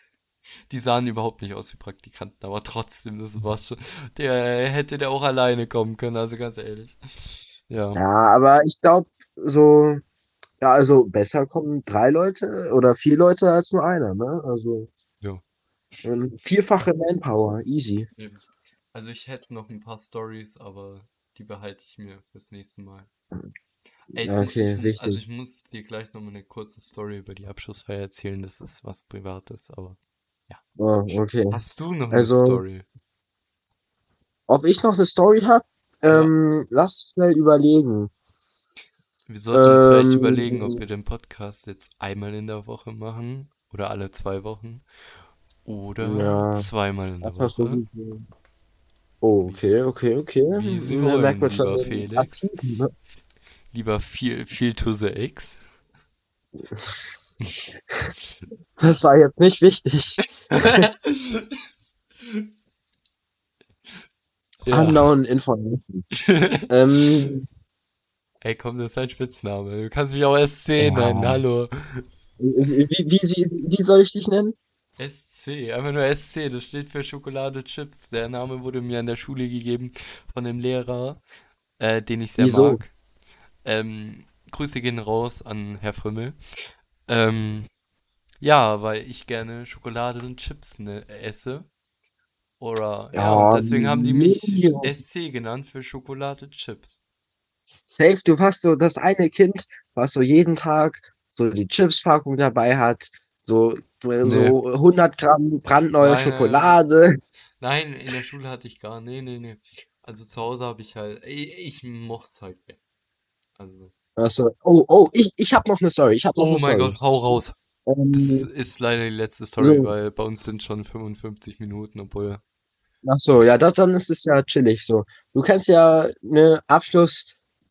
Die sahen überhaupt nicht aus wie Praktikanten, aber trotzdem, das war schon. Der hätte der auch alleine kommen können, also ganz ehrlich. Ja. Ja, aber ich glaube, so, ja, also besser kommen drei Leute oder vier Leute als nur einer, ne? Also Ja. ähm, vierfache Manpower, easy. Also ich hätte noch ein paar Stories, aber die behalte ich mir fürs nächste Mal. Ey, ich, Okay, ich, mu- also ich muss dir gleich nochmal eine kurze Story über die Abschlussfeier erzählen, das ist was Privates, aber ja. Oh, okay. Hast du noch eine Also, Story? ob ich noch eine Story habe? Ja. Ähm, lass schnell überlegen. Wir sollten uns vielleicht Ähm, überlegen, ob wir den Podcast jetzt einmal in der Woche machen oder alle zwei Wochen oder ja, zweimal in der Woche. Oh, okay, okay, okay. Wie Sie wollen, merkt man schon Felix. Aktiven, ne? Lieber viel, viel to the X. Das war jetzt nicht wichtig. Ja. Unknown Information. Ähm, Ey, komm, das ist ein Spitzname. Du kannst mich auch SC Ja. nennen, hallo. wie, wie, wie, wie soll ich dich nennen? SC, einfach nur SC, das steht für Schokolade Chips. Der Name wurde mir an der Schule gegeben von einem Lehrer, äh, den ich sehr Wieso? mag. Ähm, Grüße gehen raus an Herr Frömmel. Ähm, ja, weil ich gerne Schokolade und Chips ne, esse. Oder, ja, Ja, deswegen haben die mich nee. SC genannt für Schokolade Chips. Safe, du warst so das eine Kind, was so jeden Tag so die Chips-Packung dabei hat, so, so 100 Gramm brandneue Nein. Schokolade. Nein, in der Schule hatte ich gar, nee, nee, nee. Also zu Hause habe ich halt, ich, ich mochte halt weg. Also, Also, oh, oh, ich, ich habe noch eine Story. Ich habe noch oh eine mein Story. Gott, hau raus. Ähm, Das ist leider die letzte Story, so. weil bei uns sind schon 55 Minuten, obwohl, ach so, ja, das, dann ist es ja chillig so. Du kennst ja ne Abschluss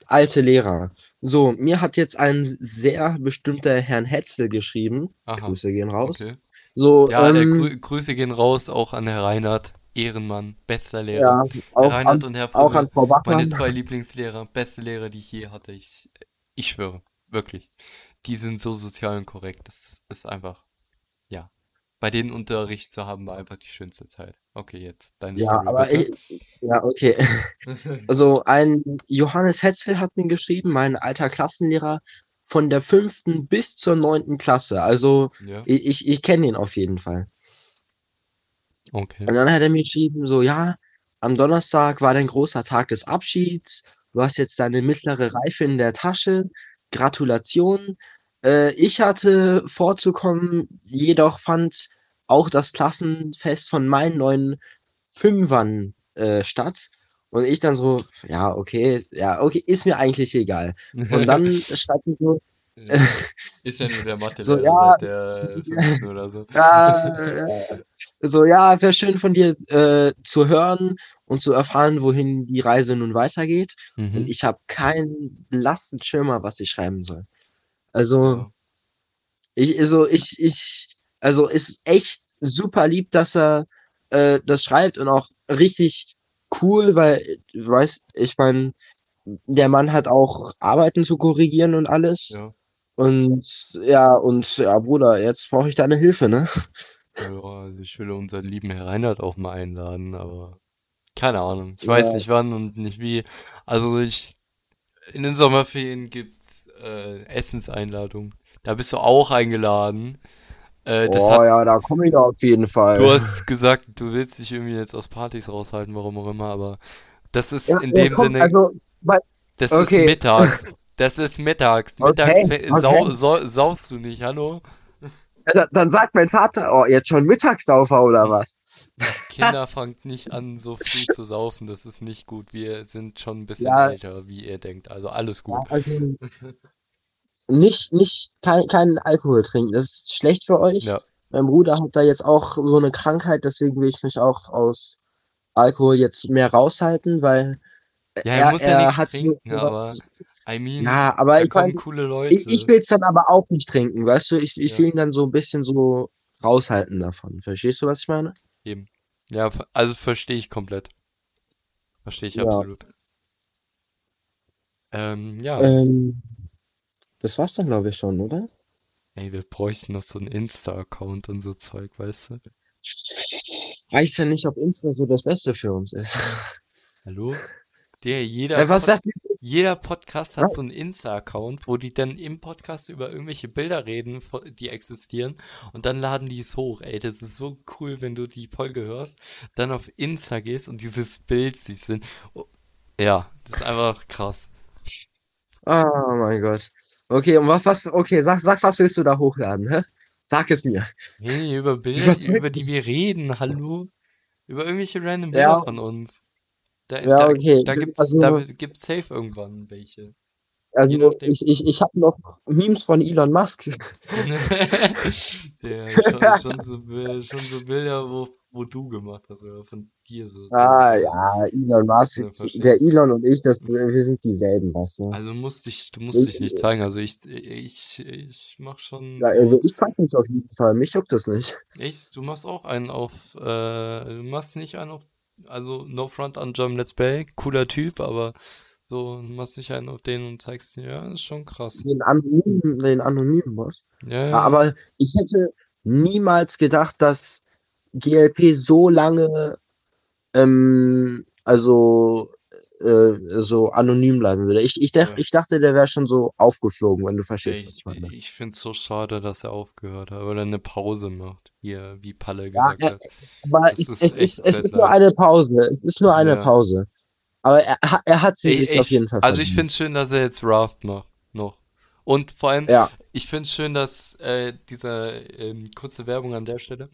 alte Lehrer. So, mir hat jetzt ein sehr bestimmter Herrn Hetzel geschrieben. aha, Grüße gehen raus. okay. So, Ja, äh, ähm, Grü Grüße gehen raus auch an Herr Reinhardt, Ehrenmann, bester Lehrer. ja, auch Reinhardt an, und Herr auch Frömmel, an Frau meine zwei Lieblingslehrer, beste Lehrer, die ich je hatte. Ich, ich schwöre, wirklich. Die sind so sozial und korrekt. Das ist einfach, ja. Bei denen Unterricht zu haben, war einfach die schönste Zeit. Okay, jetzt deine Ja, Story aber ich, ja, okay. Also ein Johannes Hetzel hat mir geschrieben, mein alter Klassenlehrer von der fünften bis zur neunten Klasse. Also Ja, ich, ich, ich kenne ihn auf jeden Fall. Okay. Und dann hat er mir geschrieben, so, ja, am Donnerstag war dein großer Tag des Abschieds. Du hast jetzt deine mittlere Reife in der Tasche. Gratulation. Äh, ich hatte vorzukommen, jedoch fand auch das Klassenfest von meinen neuen Fünfern äh, statt. Und ich dann so, ja, okay, ja, okay, ist mir eigentlich egal. Und dann schreibt er so, Ja. Ist ja nur der so, Mathelehrer ja, seit der fünften oder so. ja, äh, so, ja, wäre schön von dir äh, zu hören und zu erfahren, wohin die Reise nun weitergeht. Und Mhm. ich habe keinen blassen Schimmer, was ich schreiben soll. Also, ich, also, ich, ich, also, ist echt super lieb, dass er äh, das schreibt und auch richtig cool, weil, du weißt, ich meine, der Mann hat auch Arbeiten zu korrigieren und alles. Ja. Und ja, und ja, Bruder, jetzt brauche ich deine Hilfe, ne? Ja, also ich will unseren lieben Herr Reinhardt auch mal einladen, aber keine Ahnung. Ich weiß Ja, nicht wann und nicht wie. Also ich, in den Sommerferien gibt's äh, Essenseinladungen. Da bist du auch eingeladen. Äh, das oh hat, ja, da komme ich da auf jeden du Fall. hast gesagt, du willst dich irgendwie jetzt aus Partys raushalten, warum auch immer, aber das ist Ja, in ja, dem komm, Sinne, also, weil, das ist okay, mittags. Das ist mittags. Mittags okay, fe- sau, okay. sau, saufst du nicht, hallo? Ja, da- Dann sagt mein Vater, oh, jetzt schon Mittagstaufer oder was? Kinder fangt nicht an, so früh zu saufen. Das ist nicht gut. Wir sind schon ein bisschen Ja, älter, wie ihr denkt. Also alles ja, gut. also nicht, nicht, kein, keinen Alkohol trinken, das ist schlecht für euch. Ja, Mein Bruder hat da jetzt auch so eine Krankheit, deswegen will ich mich auch aus Alkohol jetzt mehr raushalten, weil ja, er er, muss ja er nichts hat trinken, aber I mean, ja, aber ich meine, coole ich, ich Leute. will es dann aber auch nicht trinken, weißt du? Ich, ich Ja, will ihn dann so ein bisschen so raushalten davon. Verstehst du, was ich meine? eben. Ja, also verstehe ich komplett. Verstehe ich Ja. absolut. Ähm, ja. Ähm, das war's dann, glaube ich, schon, oder? Ey, wir bräuchten noch so einen Insta-Account und so Zeug, weißt du? Weiß ja nicht, ob Insta so das Beste für uns ist. Hallo? Der, jeder Äh, was, was? Jeder Podcast hat so einen Insta-Account, wo die dann im Podcast über irgendwelche Bilder reden, die existieren, und dann laden die es hoch. Ey, das ist so cool, wenn du die Folge hörst, dann auf Insta gehst und dieses Bild siehst. Oh, Ja, das ist einfach krass. Oh mein Gott. Okay, und was, was, okay, sag, sag, was willst du da hochladen, hä? Sag es mir. Hey, über Bilder, über die wir reden, hallo? Über irgendwelche random Bilder Ja, von uns. Da, ja, da, okay. da gibt's, Also, da gibt's safe irgendwann welche. Also ich, ich, ich habe noch Memes von Elon Musk. Ja, schon, schon so, schon so Bilder, wo, wo du gemacht hast, oder von dir so. Ah ja, Elon Musk. Ja. Der Elon und ich, das, wir sind dieselben, weißt du? Also musst dich, du musst dich nicht zeigen. Also ich, ich, ich mach schon Ja, so. also ich zeig mich auf jeden Fall. Mich juckt das nicht. Echt? Du machst auch einen auf, äh, du machst nicht einen auf, also no front an Jump Let's Play, cooler Typ, aber so, du machst nicht einen auf den und zeigst ihn, ja, ist schon krass. Den anonymen, den anonymen Boss. Ja, Ja, aber ich hätte niemals gedacht, dass GLP so lange, ähm, also, äh, so anonym bleiben würde. Ich, ich, dach, Ja. ich dachte, der wäre schon so aufgeflogen, wenn du verstehst, was ich, ich meine. ich find's so schade, dass er aufgehört hat, oder eine Pause macht, wie, er- wie Palle Ja, gesagt äh, hat. aber es, ist es, ist, es ist nur eine Pause. Es ist nur eine Ja. Pause. Aber er, er hat sie Ich, sich auf ich, jeden Fall also ich verdient. find's schön, dass er jetzt Raft macht, noch. Und vor allem, Ja, Ich finde es schön, dass äh, diese ähm, kurze Werbung an der Stelle.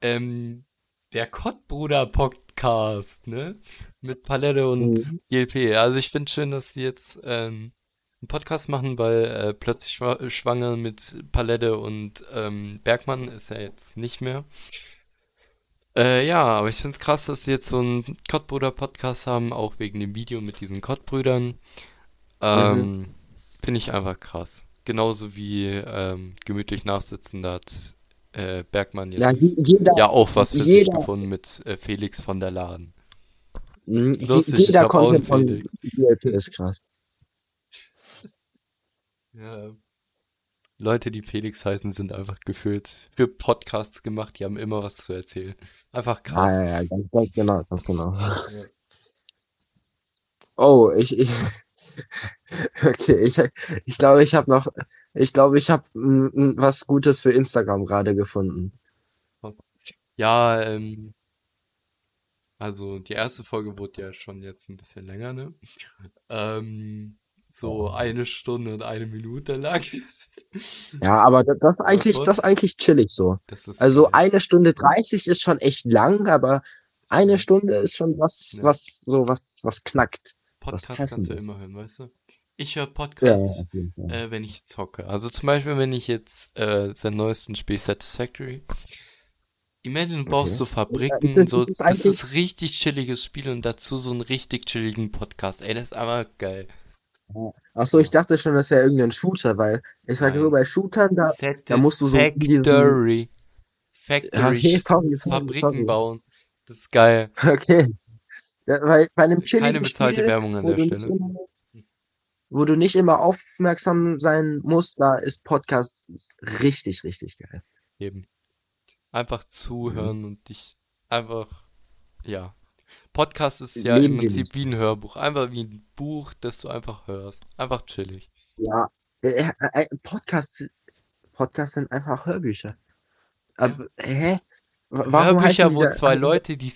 Ähm, der Kottbruder Podcast, ne? Mit Palette und Mhm. GLP. Also ich finde schön, dass sie jetzt ähm, einen Podcast machen, weil äh, plötzlich schwa schwanger mit Palette und ähm, Bergmann ist er jetzt nicht mehr. Äh, ja, aber ich finde es krass, dass sie jetzt so einen Kottbruder Podcast haben, auch wegen dem Video mit diesen Kottbrüdern. Ähm, finde ich einfach krass. Genauso wie ähm, gemütlich nachsitzen, da hat äh, Bergmann ja, jetzt je- jeder, ja auch was für sich jeder, gefunden mit äh, Felix von der Laden. Je- lustig, ich jeder Content von. GLP ist krass. Ja. Leute, die Felix heißen, sind einfach gefühlt für Podcasts gemacht, die haben immer was zu erzählen. Einfach Ja, krass. ja, ja, ganz, ganz genau, ganz genau. Ja. Oh, ich, ich, okay, ich, ich glaube, ich habe noch, ich glaube, ich habe was Gutes für Instagram gerade gefunden. Ja, ähm, also die erste Folge wurde ja schon jetzt ein bisschen länger, ne? Ähm, so eine Stunde und eine Minute lang. Ja, aber das, das ist eigentlich, das ist eigentlich chillig so. Also geil. eine Stunde 30 ist schon echt lang, aber eine. Stunde ist schon was, Ja. was, so was, was knackt. Podcast kannst du immer hören, weißt du? Ich höre Ja, Podcasts, ja, Fall. äh, wenn ich zocke. Also zum Beispiel, wenn ich jetzt äh, sein neuesten Spiel Satisfactory. Imagine, du baust Okay. so Ja, Fabriken, ist das, so, ist das das ist richtig chilliges Spiel und dazu so einen richtig chilligen Podcast. Ey, das ist aber geil. ach so, ich Ja. dachte schon, das wäre irgendein Shooter, weil ich sage so, bei Shootern, da, da musst du so ja, Factory, okay, sorry, sorry, Fabriken sorry. bauen. Das ist geil. Okay. Ja, weil bei einem Keine chilligen bezahlte Spiel, Werbung an der Stelle. immer, wo du nicht immer aufmerksam sein musst, da ist Podcast richtig, richtig geil. Eben. Einfach Mhm. zuhören und dich einfach, ja. Podcast ist ja Leben im Prinzip wie ein Hörbuch. Einfach wie ein Buch, das du einfach hörst. Einfach chillig. Ja, äh, äh, Podcast, Podcast sind einfach Hörbücher. Ja. Aber, hä? Wa- Warum Hörbücher, wo zwei Leute, die,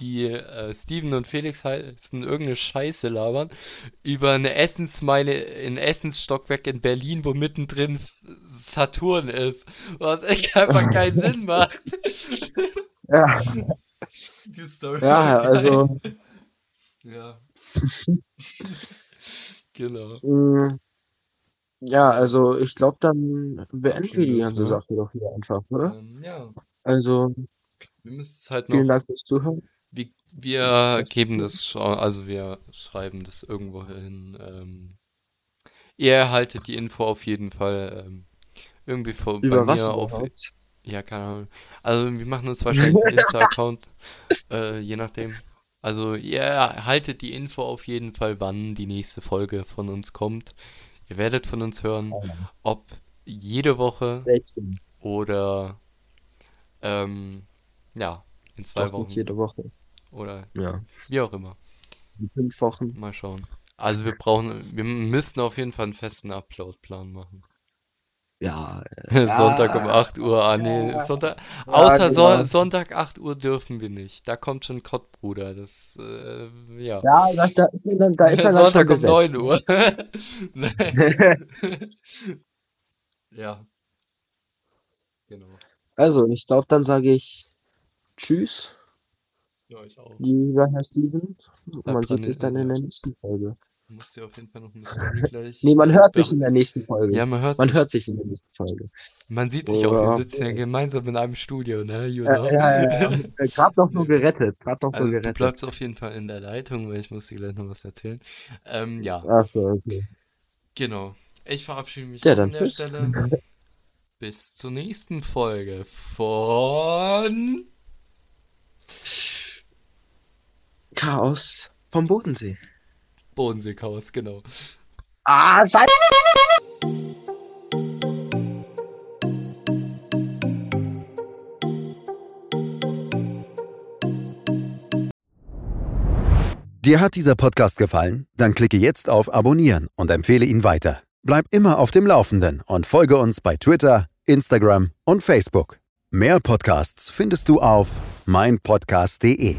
die äh, Steven und Felix heißen, irgendeine Scheiße labern, über eine Essensmeile in Essensstockwerk in Berlin, wo mittendrin Saturn ist. Was echt einfach keinen Sinn macht. Ja, Die Story ja, also, Ja, genau. mh, ja, also ich glaube, dann beenden wir die ganze? Sache doch hier einfach, oder? Ähm, ja, Also, wir müssen es halt vielen noch. Dank fürs Zuhören. Wir, wir geben das, schon- also wir schreiben das irgendwo hin. Ähm, ihr erhaltet die Info auf jeden Fall ähm, irgendwie bei Über was mir auf, überhaupt? ja, keine Ahnung. Also wir machen uns wahrscheinlich einen Insta-Account, äh, je nachdem. Also ihr erhaltet die Info auf jeden Fall, wann die nächste Folge von uns kommt. Ihr werdet von uns hören, ob jede Woche oder ähm, ja, in zwei Wochen jede Woche. Oder Ja, wie auch immer. in fünf Wochen. Mal schauen. Also wir brauchen, wir müssten auf jeden Fall einen festen Upload-Plan machen. Ja, Sonntag um ja, 8 Uhr. Ah, nee, Sonntag. ja, Außer genau. Sonntag 8 Uhr dürfen wir nicht. Da kommt schon Kottbruder. Das, äh, ja. Ja, da, da ist man dann, da ist man Sonntag um gesetzt. 9 Uhr. Ja, genau. Also, ich glaube, dann sage ich Tschüss, Ja, ich auch. lieber Herr Steven. Man sieht sich dann in ja. der nächsten Folge. muss dir auf jeden Fall noch eine Story gleich. Nee, man hört sich in der nächsten Folge. Ja, man hört Man sich. hört sich in der nächsten Folge. Man sieht sich auch, wir Ja. sitzen ja gemeinsam in einem Studio, ne? You Ja, know? ja, ja, ja. Gerade noch so gerettet. Gerade noch so Also du gerettet. bleibst auf jeden Fall in der Leitung, weil ich muss dir gleich noch was erzählen. Ähm, ja, Achso, okay. genau. Ich verabschiede mich Ja, an der tschüss. Stelle. Bis zur nächsten Folge von Chaos vom Bodensee. Bodenseechaos, genau. Ah, sei Dir hat dieser Podcast gefallen? Dann klicke jetzt auf Abonnieren und empfehle ihn weiter. Bleib immer auf dem Laufenden und folge uns bei Twitter, Instagram und Facebook. Mehr Podcasts findest du auf meinpodcast.de.